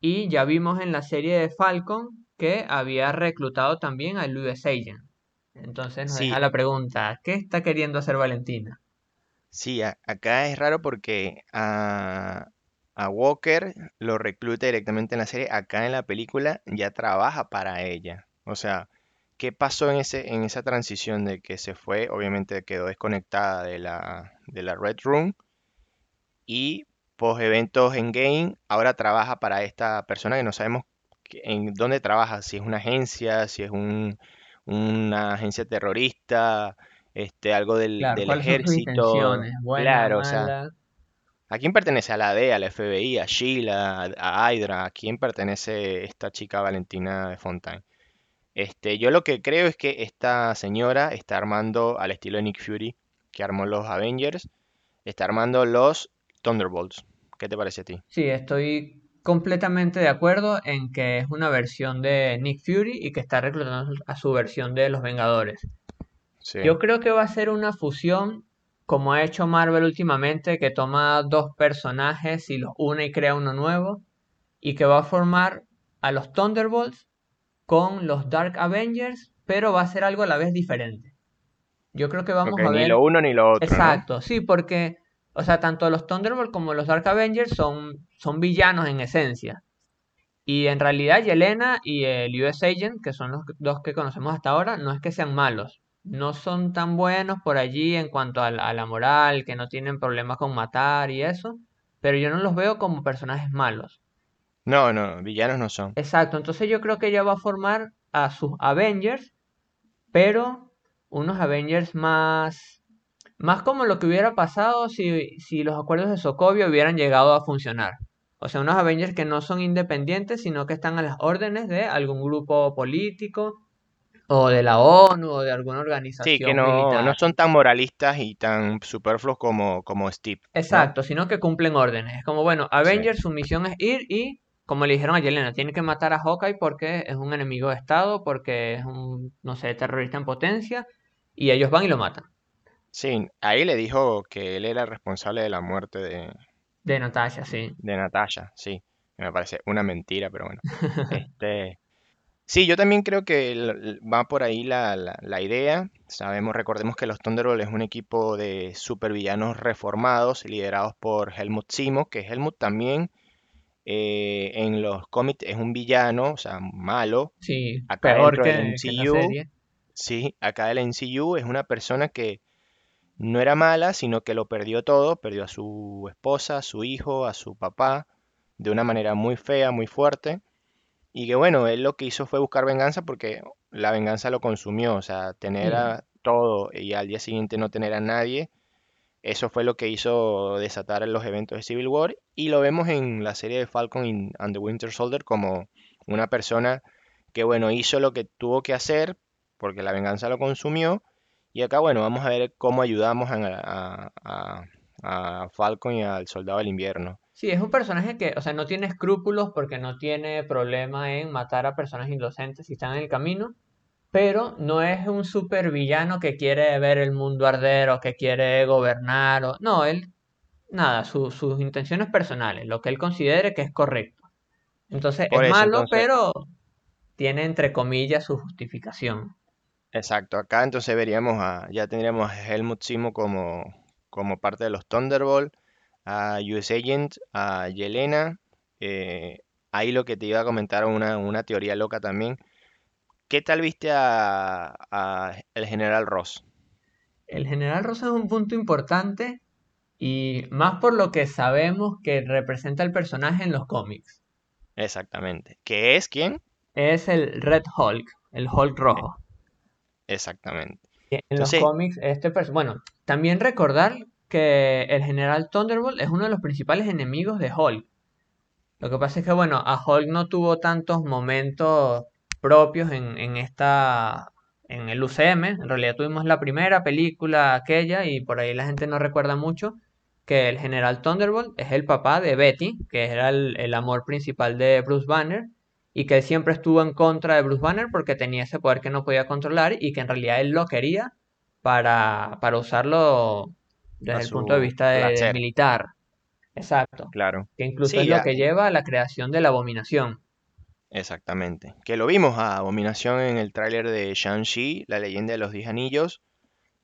Speaker 2: Y ya vimos en la serie de Falcon que había reclutado también al US Agent. Entonces nos deja la pregunta, ¿qué está queriendo hacer Valentina?
Speaker 1: sí, a- acá es raro porque a, a Walker, lo recluta directamente en la serie, acá en la película ya trabaja para ella. O sea, ¿qué pasó en ese, en esa transición de que se fue? Obviamente quedó desconectada de la, de la Red Room y post eventos en game, ahora trabaja para esta persona que no sabemos en dónde trabaja, si es una agencia, si es un, una agencia terrorista, este, algo del,
Speaker 2: Claro,
Speaker 1: del
Speaker 2: ¿cuáles son sus
Speaker 1: ejército. Claro, o sea? ¿A quién pertenece? A la DEA, al FBI, a Sheila, a, a Hydra, ¿a quién pertenece esta chica Valentina de Fontaine? Este, yo lo que creo es que esta señora está armando al estilo de Nick Fury, que armó los Avengers, está armando los Thunderbolts. ¿Qué te parece a ti?
Speaker 2: Sí, estoy completamente de acuerdo en que es una versión de Nick Fury y que está reclutando a su versión de los Vengadores.
Speaker 1: Sí,
Speaker 2: Yo creo que va a ser una fusión como ha hecho Marvel últimamente, que toma dos personajes y los une y crea uno nuevo, y que va a formar a los Thunderbolts con los Dark Avengers, pero va a ser algo a la vez diferente. Yo creo que vamos a
Speaker 1: ni
Speaker 2: ver
Speaker 1: lo uno ni lo otro, ¿no?
Speaker 2: Exacto, sí, porque, o sea, tanto los Thunderbolts como los Dark Avengers son, son villanos en esencia. Y en realidad Yelena y el US Agent, que son los dos que conocemos hasta ahora, no es que sean malos. No son tan buenos por allí en cuanto a la, a la moral, que no tienen problemas con matar y eso, pero yo no los veo como personajes malos.
Speaker 1: No, no, villanos no son.
Speaker 2: Exacto, entonces yo creo que ella va a formar a sus Avengers, pero unos Avengers más, más como lo que hubiera pasado si, si los acuerdos de Sokovia hubieran llegado a funcionar. O sea, unos Avengers que no son independientes, sino que están a las órdenes de algún grupo político, o de la ONU, o de alguna
Speaker 1: Sí, que
Speaker 2: organización
Speaker 1: no, son tan moralistas y tan superfluos como, como Steve, ¿no?
Speaker 2: Exacto, sino que cumplen órdenes. Es como, bueno,
Speaker 1: Sí,
Speaker 2: Avengers, su misión es ir y, como le dijeron a Yelena, tiene que matar a Hawkeye porque es un enemigo de Estado, porque es un, no sé, terrorista en potencia, y ellos van y lo matan.
Speaker 1: sí, ahí le dijo que él era responsable de la muerte de,
Speaker 2: De Natasha, sí.
Speaker 1: de Natasha, sí, me parece una mentira, pero bueno. <laughs> Este, sí, yo también creo que va por ahí la, la, la idea. Sabemos, recordemos que los Thunderbolts es un equipo de supervillanos reformados liderados por Helmut Zemo, que Helmut también eh, en los cómics es un villano, o sea, malo.
Speaker 2: Sí,
Speaker 1: Acá
Speaker 2: peor
Speaker 1: del
Speaker 2: que, serie.
Speaker 1: sí, acá del MCU es una persona que no era mala, sino que lo perdió todo, perdió a su esposa, a su hijo, a su papá, de una manera muy fea, muy fuerte, y que bueno, él lo que hizo fue buscar venganza porque la venganza lo consumió, o sea, tener
Speaker 2: Sí,
Speaker 1: a todo y al día siguiente no tener a nadie, eso fue lo que hizo desatar los eventos de Civil War, y lo vemos en la serie de Falcon and the Winter Soldier como una persona que bueno, hizo lo que tuvo que hacer porque la venganza lo consumió y acá, bueno, vamos a ver cómo ayudamos a, a- a- a Falcon y al Soldado del Invierno.
Speaker 2: Sí, es un personaje que, o sea, no tiene escrúpulos porque no tiene problema en matar a personas inocentes si están en el camino, pero no es un supervillano que quiere ver el mundo arder o que quiere gobernar o... No, él, nada, su- sus intenciones personales, lo que él considere que es correcto. Entonces es
Speaker 1: eso,
Speaker 2: malo,
Speaker 1: entonces,
Speaker 2: pero tiene entre comillas su justificación.
Speaker 1: exacto, acá entonces veríamos a, ya tendríamos a Helmut Zemo como, como parte de los Thunderbolt, a US Agent, a Yelena, eh, ahí lo que te iba a comentar, una, una teoría loca también. ¿Qué tal viste a, a el General Ross?
Speaker 2: El general Rosa es un punto importante y más por lo que sabemos que representa el personaje en los cómics.
Speaker 1: Exactamente. ¿Qué es quién?
Speaker 2: Es el Red Hulk, el Hulk rojo.
Speaker 1: Exactamente.
Speaker 2: En los cómics, este personaje... Bueno, también recordar que el general Thunderbolt es uno de los principales enemigos de Hulk. Lo que pasa es que, bueno, a Hulk no tuvo tantos momentos propios en, en esta, en el UCM. En realidad tuvimos la primera película, aquella, y por ahí la gente no recuerda mucho que el General Thunderbolt es el papá de Betty, que era el, el amor principal de Bruce Banner, y que él siempre estuvo en contra de Bruce Banner porque tenía ese poder que no podía controlar y que en realidad él lo quería para, para usarlo desde el punto de vista de, militar. Exacto
Speaker 1: claro.
Speaker 2: que incluso es lo que lleva a la creación de la abominación.
Speaker 1: exactamente. Que lo vimos a Abominación en el tráiler de Shang-Chi, la leyenda de los Diez Anillos.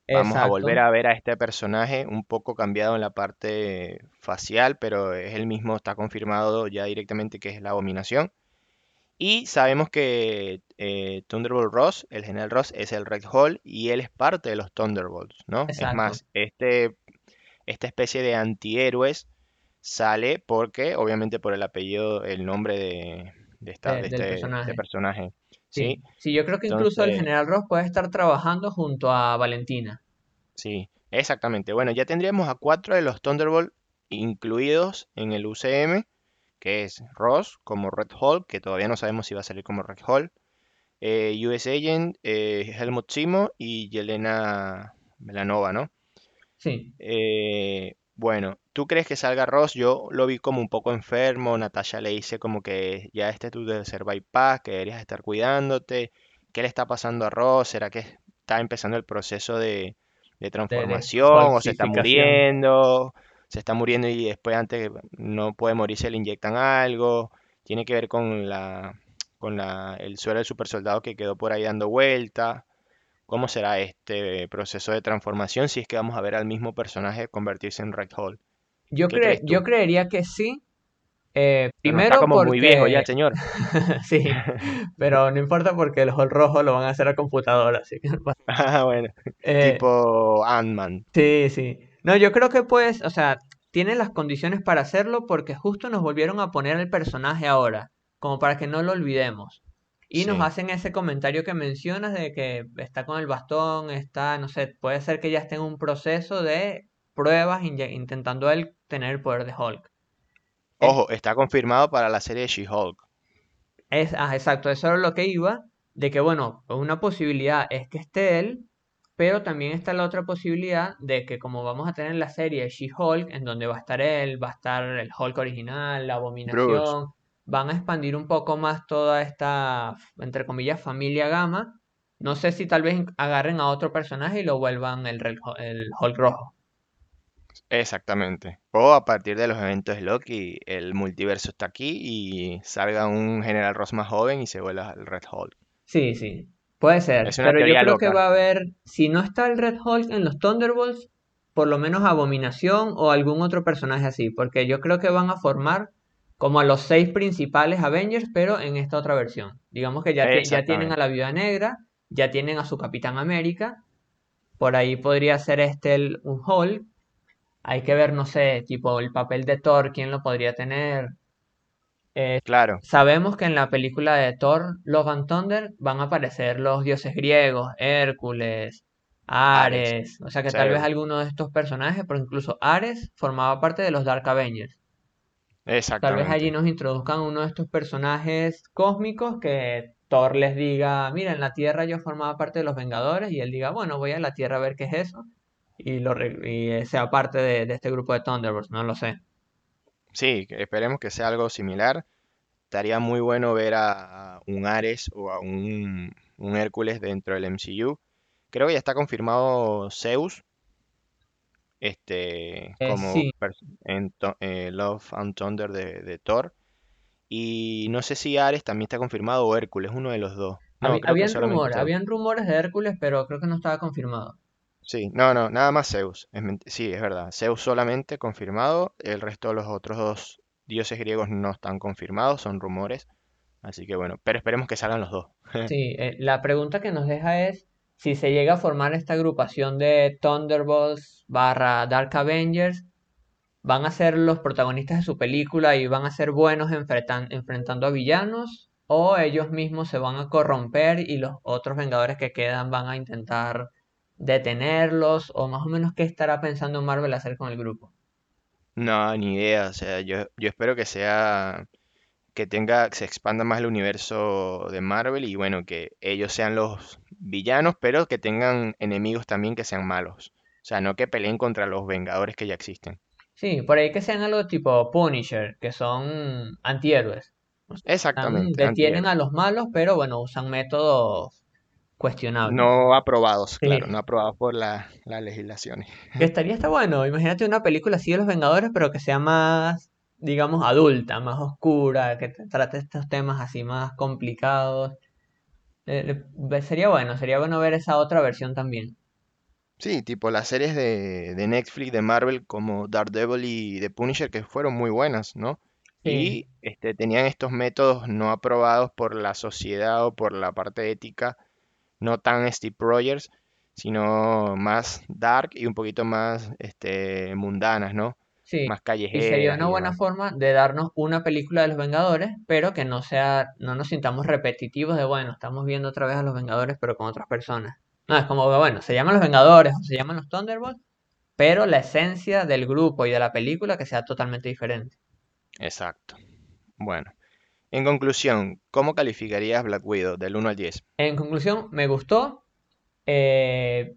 Speaker 1: Vamos a volver a ver a este personaje un poco cambiado en la parte facial, pero es el mismo, está confirmado ya directamente que es la Abominación. Y sabemos que eh, Thunderbolt Ross, el general Ross, es el Red Hall y él es parte de los Thunderbolts, ¿no? Es
Speaker 2: exacto.
Speaker 1: más, este, esta especie de antihéroes sale porque, obviamente, por el apellido, el nombre de, de esta,
Speaker 2: de-
Speaker 1: de este, este
Speaker 2: personaje.
Speaker 1: personaje, ¿sí?
Speaker 2: Sí, sí, yo creo que incluso el General Ross puede estar trabajando junto a Valentina.
Speaker 1: sí, exactamente. Bueno, ya tendríamos a cuatro de los Thunderbolts incluidos en el UCM, que es Ross como Red Hulk, que todavía no sabemos si va a salir como Red Hulk, eh, US Agent, eh, Helmut Zemo y Yelena Belanova, ¿no?
Speaker 2: Sí,
Speaker 1: Eh, bueno, ¿tú crees que salga Ross? Yo lo vi como un poco enfermo. Natasha le dice como que ya este tú debes ser bypass, que deberías estar cuidándote. ¿Qué le está pasando a Ross? ¿Será que está empezando el proceso de, de transformación o se está muriendo? Se está muriendo y después antes no puede morir, se le inyectan algo. Tiene que ver con la, con la, el suero del super soldado que quedó por ahí dando vuelta. ¿Cómo será este proceso de transformación si es que vamos a ver al mismo personaje convertirse en Red Hall?
Speaker 2: Yo
Speaker 1: ¿Qué
Speaker 2: cre- yo creería que sí, eh,
Speaker 1: no está
Speaker 2: primero
Speaker 1: como muy viejo ya señor. <laughs>
Speaker 2: sí, pero no importa porque el Hulk rojo lo van a hacer a computadora, así que. <laughs> <laughs>
Speaker 1: Ah, bueno,
Speaker 2: Eh,
Speaker 1: tipo Ant-Man.
Speaker 2: sí, sí. No, yo creo que pues, o sea, tienen las condiciones para hacerlo porque justo nos volvieron a poner el personaje ahora, como para que no lo olvidemos. Y nos hacen ese comentario que mencionas de que está con el bastón, está, no sé, puede ser que ya esté en un proceso de pruebas intentando él tener el poder de Hulk.
Speaker 1: Ojo, está confirmado para la serie She-Hulk.
Speaker 2: es, ah, exacto, eso era lo que iba, de que bueno, una posibilidad es que esté él, pero también está la otra posibilidad de que como vamos a tener la serie She-Hulk, en donde va a estar él, va a estar el Hulk original, la
Speaker 1: Bruce.
Speaker 2: Van a expandir un poco más toda esta, entre comillas, familia Gamma. No sé si tal vez agarren a otro personaje y lo vuelvan el, el Hulk rojo.
Speaker 1: Exactamente. O a partir de los eventos de Loki, el multiverso está aquí y salga un General Ross más joven y se vuelva el Red Hulk.
Speaker 2: Sí, sí, puede ser,
Speaker 1: Es una
Speaker 2: pero yo creo que va a haber, si no está el Red Hulk en los Thunderbolts, por lo menos Abominación o algún otro personaje así, porque yo creo que van a formar como a los seis principales Avengers, pero en esta otra versión. Digamos que ya, ti- ya tienen a la Viuda Negra, ya tienen a su Capitán América, por ahí podría ser este el, un Hulk, hay que ver, no sé, tipo el papel de Thor, quién lo podría tener. Eh,
Speaker 1: Claro.
Speaker 2: sabemos que en la película de Thor, Love and Thunder, van a aparecer los dioses griegos, Hércules,
Speaker 1: Ares.
Speaker 2: Ares, o sea que tal vez alguno de estos personajes, pero incluso Ares formaba parte de los Dark Avengers. Tal vez allí nos introduzcan uno de estos personajes cósmicos que Thor les diga, mira, en la Tierra yo formaba parte de los Vengadores y él diga, bueno, voy a la Tierra a ver qué es eso y, lo, y sea parte de, de este grupo de Thunderbolts, no lo sé.
Speaker 1: Sí, esperemos que sea algo similar. Estaría muy bueno ver a, a un Ares o a un, un Hércules dentro del MCU. Creo que ya está confirmado Zeus, este,
Speaker 2: Eh,
Speaker 1: como
Speaker 2: sí,
Speaker 1: en eh, Love and Thunder de, de Thor. Y no sé si Ares también está confirmado o Hércules, uno de los dos. No,
Speaker 2: habían rumores,
Speaker 1: Zeus.
Speaker 2: habían rumores de Hércules, pero creo que no estaba confirmado.
Speaker 1: Sí, no, no, nada más Zeus. Es sí, es verdad. Zeus solamente confirmado. El resto de los otros dos dioses griegos no están confirmados, son rumores. Así que bueno, pero esperemos que salgan los dos. <laughs>
Speaker 2: Sí, eh, la pregunta que nos deja es si se llega a formar esta agrupación de Thunderbolts barra Dark Avengers, ¿van a ser los protagonistas de su película y van a ser buenos enfrentan- enfrentando a villanos? ¿O ellos mismos se van a corromper y los otros Vengadores que quedan van a intentar detenerlos? ¿O más o menos qué estará pensando Marvel hacer con el grupo?
Speaker 1: No, ni idea. O sea, yo, yo espero que sea, que tenga, que se expanda más el universo de Marvel y bueno, que ellos sean los villanos, pero que tengan enemigos también que sean malos. O sea, no que peleen contra los Vengadores que ya existen.
Speaker 2: Sí, por ahí que sean algo tipo Punisher, que son antihéroes. O sea, están-
Speaker 1: Exactamente,
Speaker 2: detienen a los malos, pero bueno, usan métodos cuestionables.
Speaker 1: No aprobados, claro, no aprobados por la- las legislaciones.
Speaker 2: que estaría está bueno. Imagínate una película así de los Vengadores, pero que sea más, digamos, adulta, más oscura, que te- trate estos temas así más complicados. Eh, sería bueno, sería bueno ver esa otra versión también.
Speaker 1: Sí, tipo las series de, de Netflix, de Marvel, como Daredevil y The Punisher, que fueron muy buenas, ¿no?
Speaker 2: Sí,
Speaker 1: Y este, tenían estos métodos no aprobados por la sociedad o por la parte ética, no tan Steve Rogers, sino más dark y un poquito más este, mundanas, ¿no?
Speaker 2: Sí.
Speaker 1: Más
Speaker 2: Y sería una
Speaker 1: y
Speaker 2: buena
Speaker 1: demás.
Speaker 2: forma de darnos una película de los Vengadores, pero que no sea, no nos sintamos repetitivos de, bueno, estamos viendo otra vez a los Vengadores, pero con otras personas. No, es como bueno, se llaman los Vengadores o se llaman los Thunderbolts, pero la esencia del grupo y de la película que sea totalmente diferente.
Speaker 1: Exacto. Bueno, en conclusión, ¿cómo calificarías Black Widow del uno al 10?
Speaker 2: En conclusión, me gustó eh,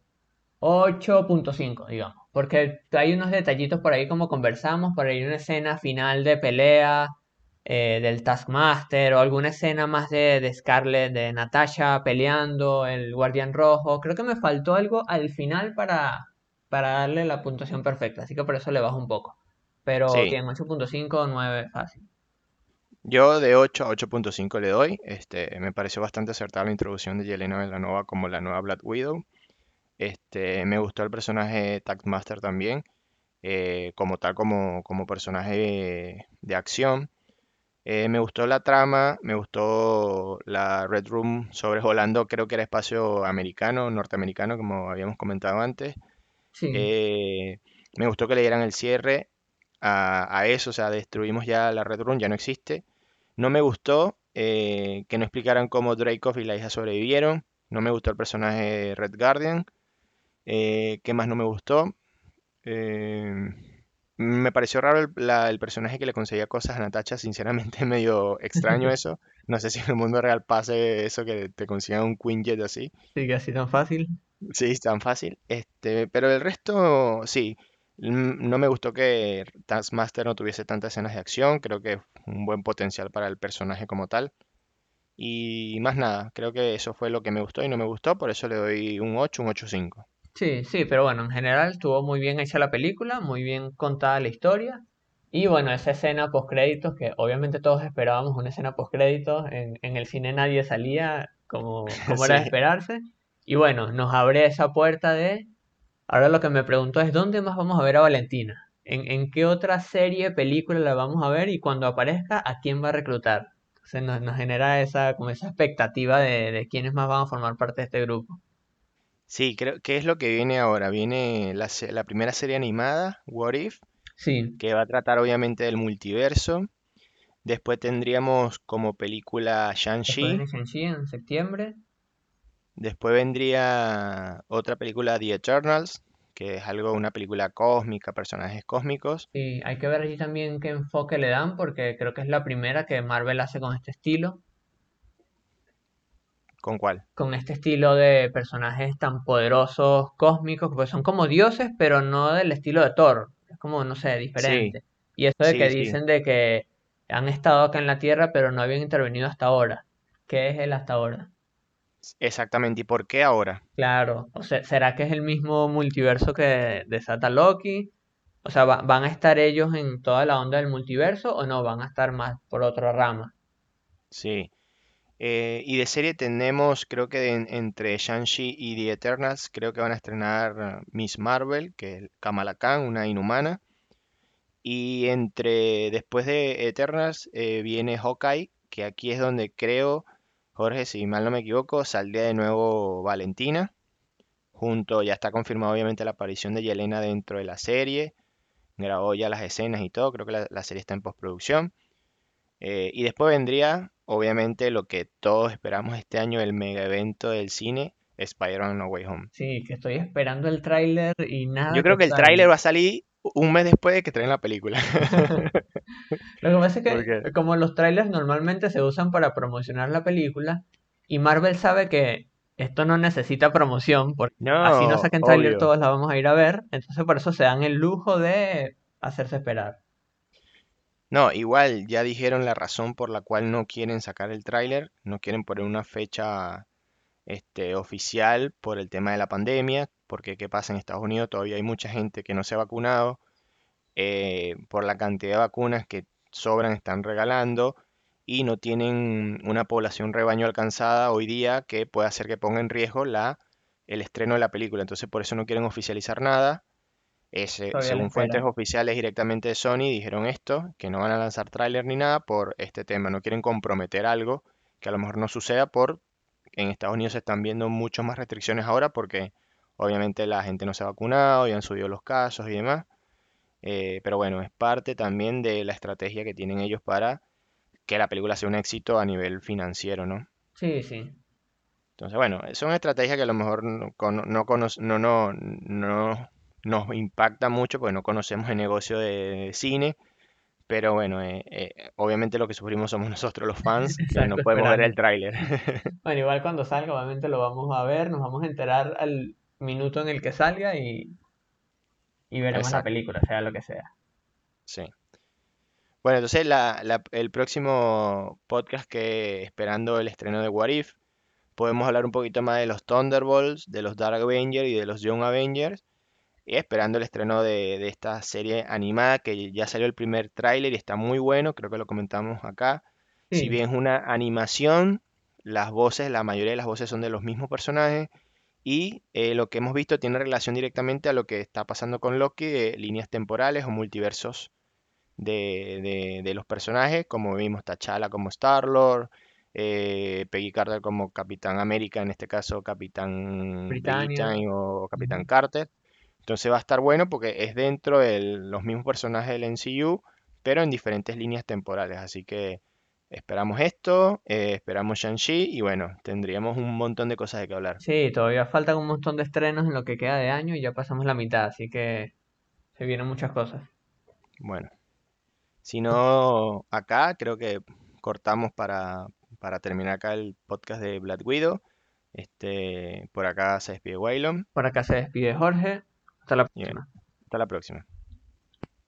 Speaker 2: ocho punto cinco digamos, porque hay unos detallitos por ahí como conversamos, por ahí una escena final de pelea eh, del Taskmaster o alguna escena más de, de Scarlett, de Natasha peleando, el Guardián Rojo. Creo que me faltó algo al final para, para darle la puntuación perfecta, así que por eso le bajo un poco. Pero
Speaker 1: Sí,
Speaker 2: punto cinco 9 fácil.
Speaker 1: yo de 8 a ocho punto cinco le doy. Este, me pareció bastante acertada la introducción de Yelena Belanova como la nueva Black Widow. Este, me gustó el personaje Taskmaster también, eh, como tal, como, como personaje de, acción. Eh, me gustó la trama, me gustó la Red Room sobrevolando, creo que era espacio americano, norteamericano, como habíamos comentado antes.
Speaker 2: Sí,
Speaker 1: Eh, me gustó que le dieran el cierre a, a eso, o sea, destruimos ya la Red Room, ya no existe. No me gustó que no explicaran cómo Dreykov y la hija sobrevivieron. No me gustó el personaje de Red Guardian. Eh, ¿qué más no me gustó? Eh, me pareció raro el, la- el personaje que le conseguía cosas a Natasha, sinceramente <laughs> medio extraño <laughs> eso. No sé si en el mundo real pase eso que te consigan un Quinjet así.
Speaker 2: sí que así tan fácil.
Speaker 1: Sí, tan fácil. Este, pero el resto, sí. Mm, No me gustó que Taskmaster no tuviese tantas escenas de acción. Creo que es un buen potencial para el personaje como tal. Y más nada, creo que eso fue lo que me gustó y no me gustó, por eso le doy un 8, un ocho punto cinco
Speaker 2: Sí, sí, pero bueno, en general estuvo muy bien hecha la película, muy bien contada la historia. Y bueno, esa escena post créditos, que obviamente todos esperábamos una escena post créditos, en, en el cine nadie salía como, <laughs> como era de
Speaker 1: Sí,
Speaker 2: esperarse. Y bueno, nos abre esa puerta de... Ahora lo que me pregunto es, ¿dónde más vamos a ver a Valentina? ¿En, en qué otra serie, película la vamos a ver? Y cuando aparezca, ¿a quién va a reclutar? Entonces nos, nos genera esa, como esa expectativa de, de quiénes más van a formar parte de este grupo.
Speaker 1: Sí, creo que es lo que viene ahora. Viene la, se- la primera serie animada, What If,
Speaker 2: Sí,
Speaker 1: que va a tratar obviamente del multiverso. Después tendríamos como película
Speaker 2: después
Speaker 1: Shang-Chi.
Speaker 2: viene Shang-Chi en septiembre.
Speaker 1: Después vendría otra película, The Eternals, que es algo, una película cósmica, personajes cósmicos.
Speaker 2: Sí, hay que ver allí también qué enfoque le dan, porque creo que es la primera que Marvel hace con este estilo,
Speaker 1: ¿Con cuál?
Speaker 2: con este estilo de personajes tan poderosos, cósmicos, que son como dioses, pero no del estilo de Thor, es como, no sé,
Speaker 1: Sí,
Speaker 2: diferente. Y eso de que
Speaker 1: sí, sí,
Speaker 2: dicen de que han estado acá en la Tierra, pero no habían intervenido hasta ahora. ¿Qué es el hasta ahora?
Speaker 1: exactamente. ¿Y por qué ahora?
Speaker 2: Claro, o sea, ¿será que es el mismo multiverso que desata Loki? O sea, ¿va- ¿van a estar ellos en toda la onda del multiverso o no? ¿Van a estar más por otra rama?
Speaker 1: Sí. Eh, y de serie tenemos, creo que en- entre Shang-Chi y The Eternals, creo que van a estrenar eh, Miss Marvel, que es Kamala Khan, una inhumana. Y entre, después de Eternals, eh, viene Hawkeye, que aquí es donde creo, Jorge, si mal no me equivoco, saldría de nuevo Valentina. Junto, ya está confirmado obviamente la aparición de Yelena dentro de la serie. Grabó ya las escenas y todo, creo que la serie está en postproducción. Eh, y después vendría, obviamente, lo que todos esperamos este año, el mega evento del cine, Spider-Man No Way Home.
Speaker 2: Sí, que estoy esperando el tráiler y nada
Speaker 1: Yo creo que el tráiler va a salir un mes después de que traen la película. <laughs>
Speaker 2: Lo que pasa es que como los trailers normalmente se usan para promocionar la película y Marvel sabe que esto no necesita promoción, porque así no saquen tráiler
Speaker 1: obvio.
Speaker 2: todos la vamos a ir a ver, entonces por eso se dan el lujo de hacerse esperar.
Speaker 1: No, igual ya dijeron la razón por la cual no quieren sacar el tráiler, no quieren poner una fecha este, oficial por el tema de la pandemia, porque ¿qué pasa en Estados Unidos? Todavía hay mucha gente que no se ha vacunado, eh, por la cantidad de vacunas que sobran están regalando y no tienen una población rebaño alcanzada hoy día que puede hacer que ponga en riesgo la el estreno de la película, entonces por eso no quieren oficializar nada. Según fuentes oficiales directamente de Sony, dijeron esto, que no van a lanzar tráiler ni nada por este tema, no quieren comprometer algo que a lo mejor no suceda por en Estados Unidos se están viendo muchas más restricciones ahora porque obviamente la gente no se ha vacunado y han subido los casos y demás. Eh, pero bueno, es parte también de la estrategia que tienen ellos para que la película sea un éxito a nivel financiero, ¿no?
Speaker 2: Sí, sí.
Speaker 1: Entonces, bueno, son estrategias que a lo mejor no, no, no, no, no nos impacta mucho porque no conocemos el negocio de cine, pero bueno, eh, eh, obviamente lo que sufrimos somos nosotros los fans, <laughs> que no
Speaker 2: Exacto,
Speaker 1: podemos ver el tráiler. <laughs>
Speaker 2: Bueno, igual cuando salga, obviamente lo vamos a ver, nos vamos a enterar al minuto en el que salga y, y veremos la
Speaker 1: Exacto,
Speaker 2: película, sea lo que sea.
Speaker 1: sí. Bueno, entonces la- la- el próximo podcast que esperando el estreno de What If, podemos hablar un poquito más de los Thunderbolts, de los Dark Avengers y de los Young Avengers, y esperando el estreno de, de esta serie animada que ya salió el primer tráiler y está muy bueno, creo que lo comentamos acá. Si bien es una animación, las voces, la mayoría de las voces son de los mismos personajes y eh, lo que hemos visto tiene relación directamente a lo que está pasando con Loki, de líneas temporales o multiversos de, de- de los personajes, como vimos T'Challa como Star-Lord, eh, Peggy Carter como Capitán América, en este caso Capitán
Speaker 2: Britannia.
Speaker 1: Britain o Capitán. Carter. Entonces va a estar bueno porque es dentro de los mismos personajes del MCU, pero en diferentes líneas temporales. Así que esperamos esto, eh, esperamos Shang-Chi y bueno, tendríamos un montón de cosas de que hablar.
Speaker 2: Sí, todavía faltan un montón de estrenos en lo que queda de año y ya pasamos la mitad, así que se vienen muchas cosas.
Speaker 1: Bueno, si no, acá creo que cortamos para, para terminar acá el podcast de Black Widow. Este, por acá se despide Waylon
Speaker 2: Por acá se despide Jorge. Hasta la próxima.
Speaker 1: hasta la próxima.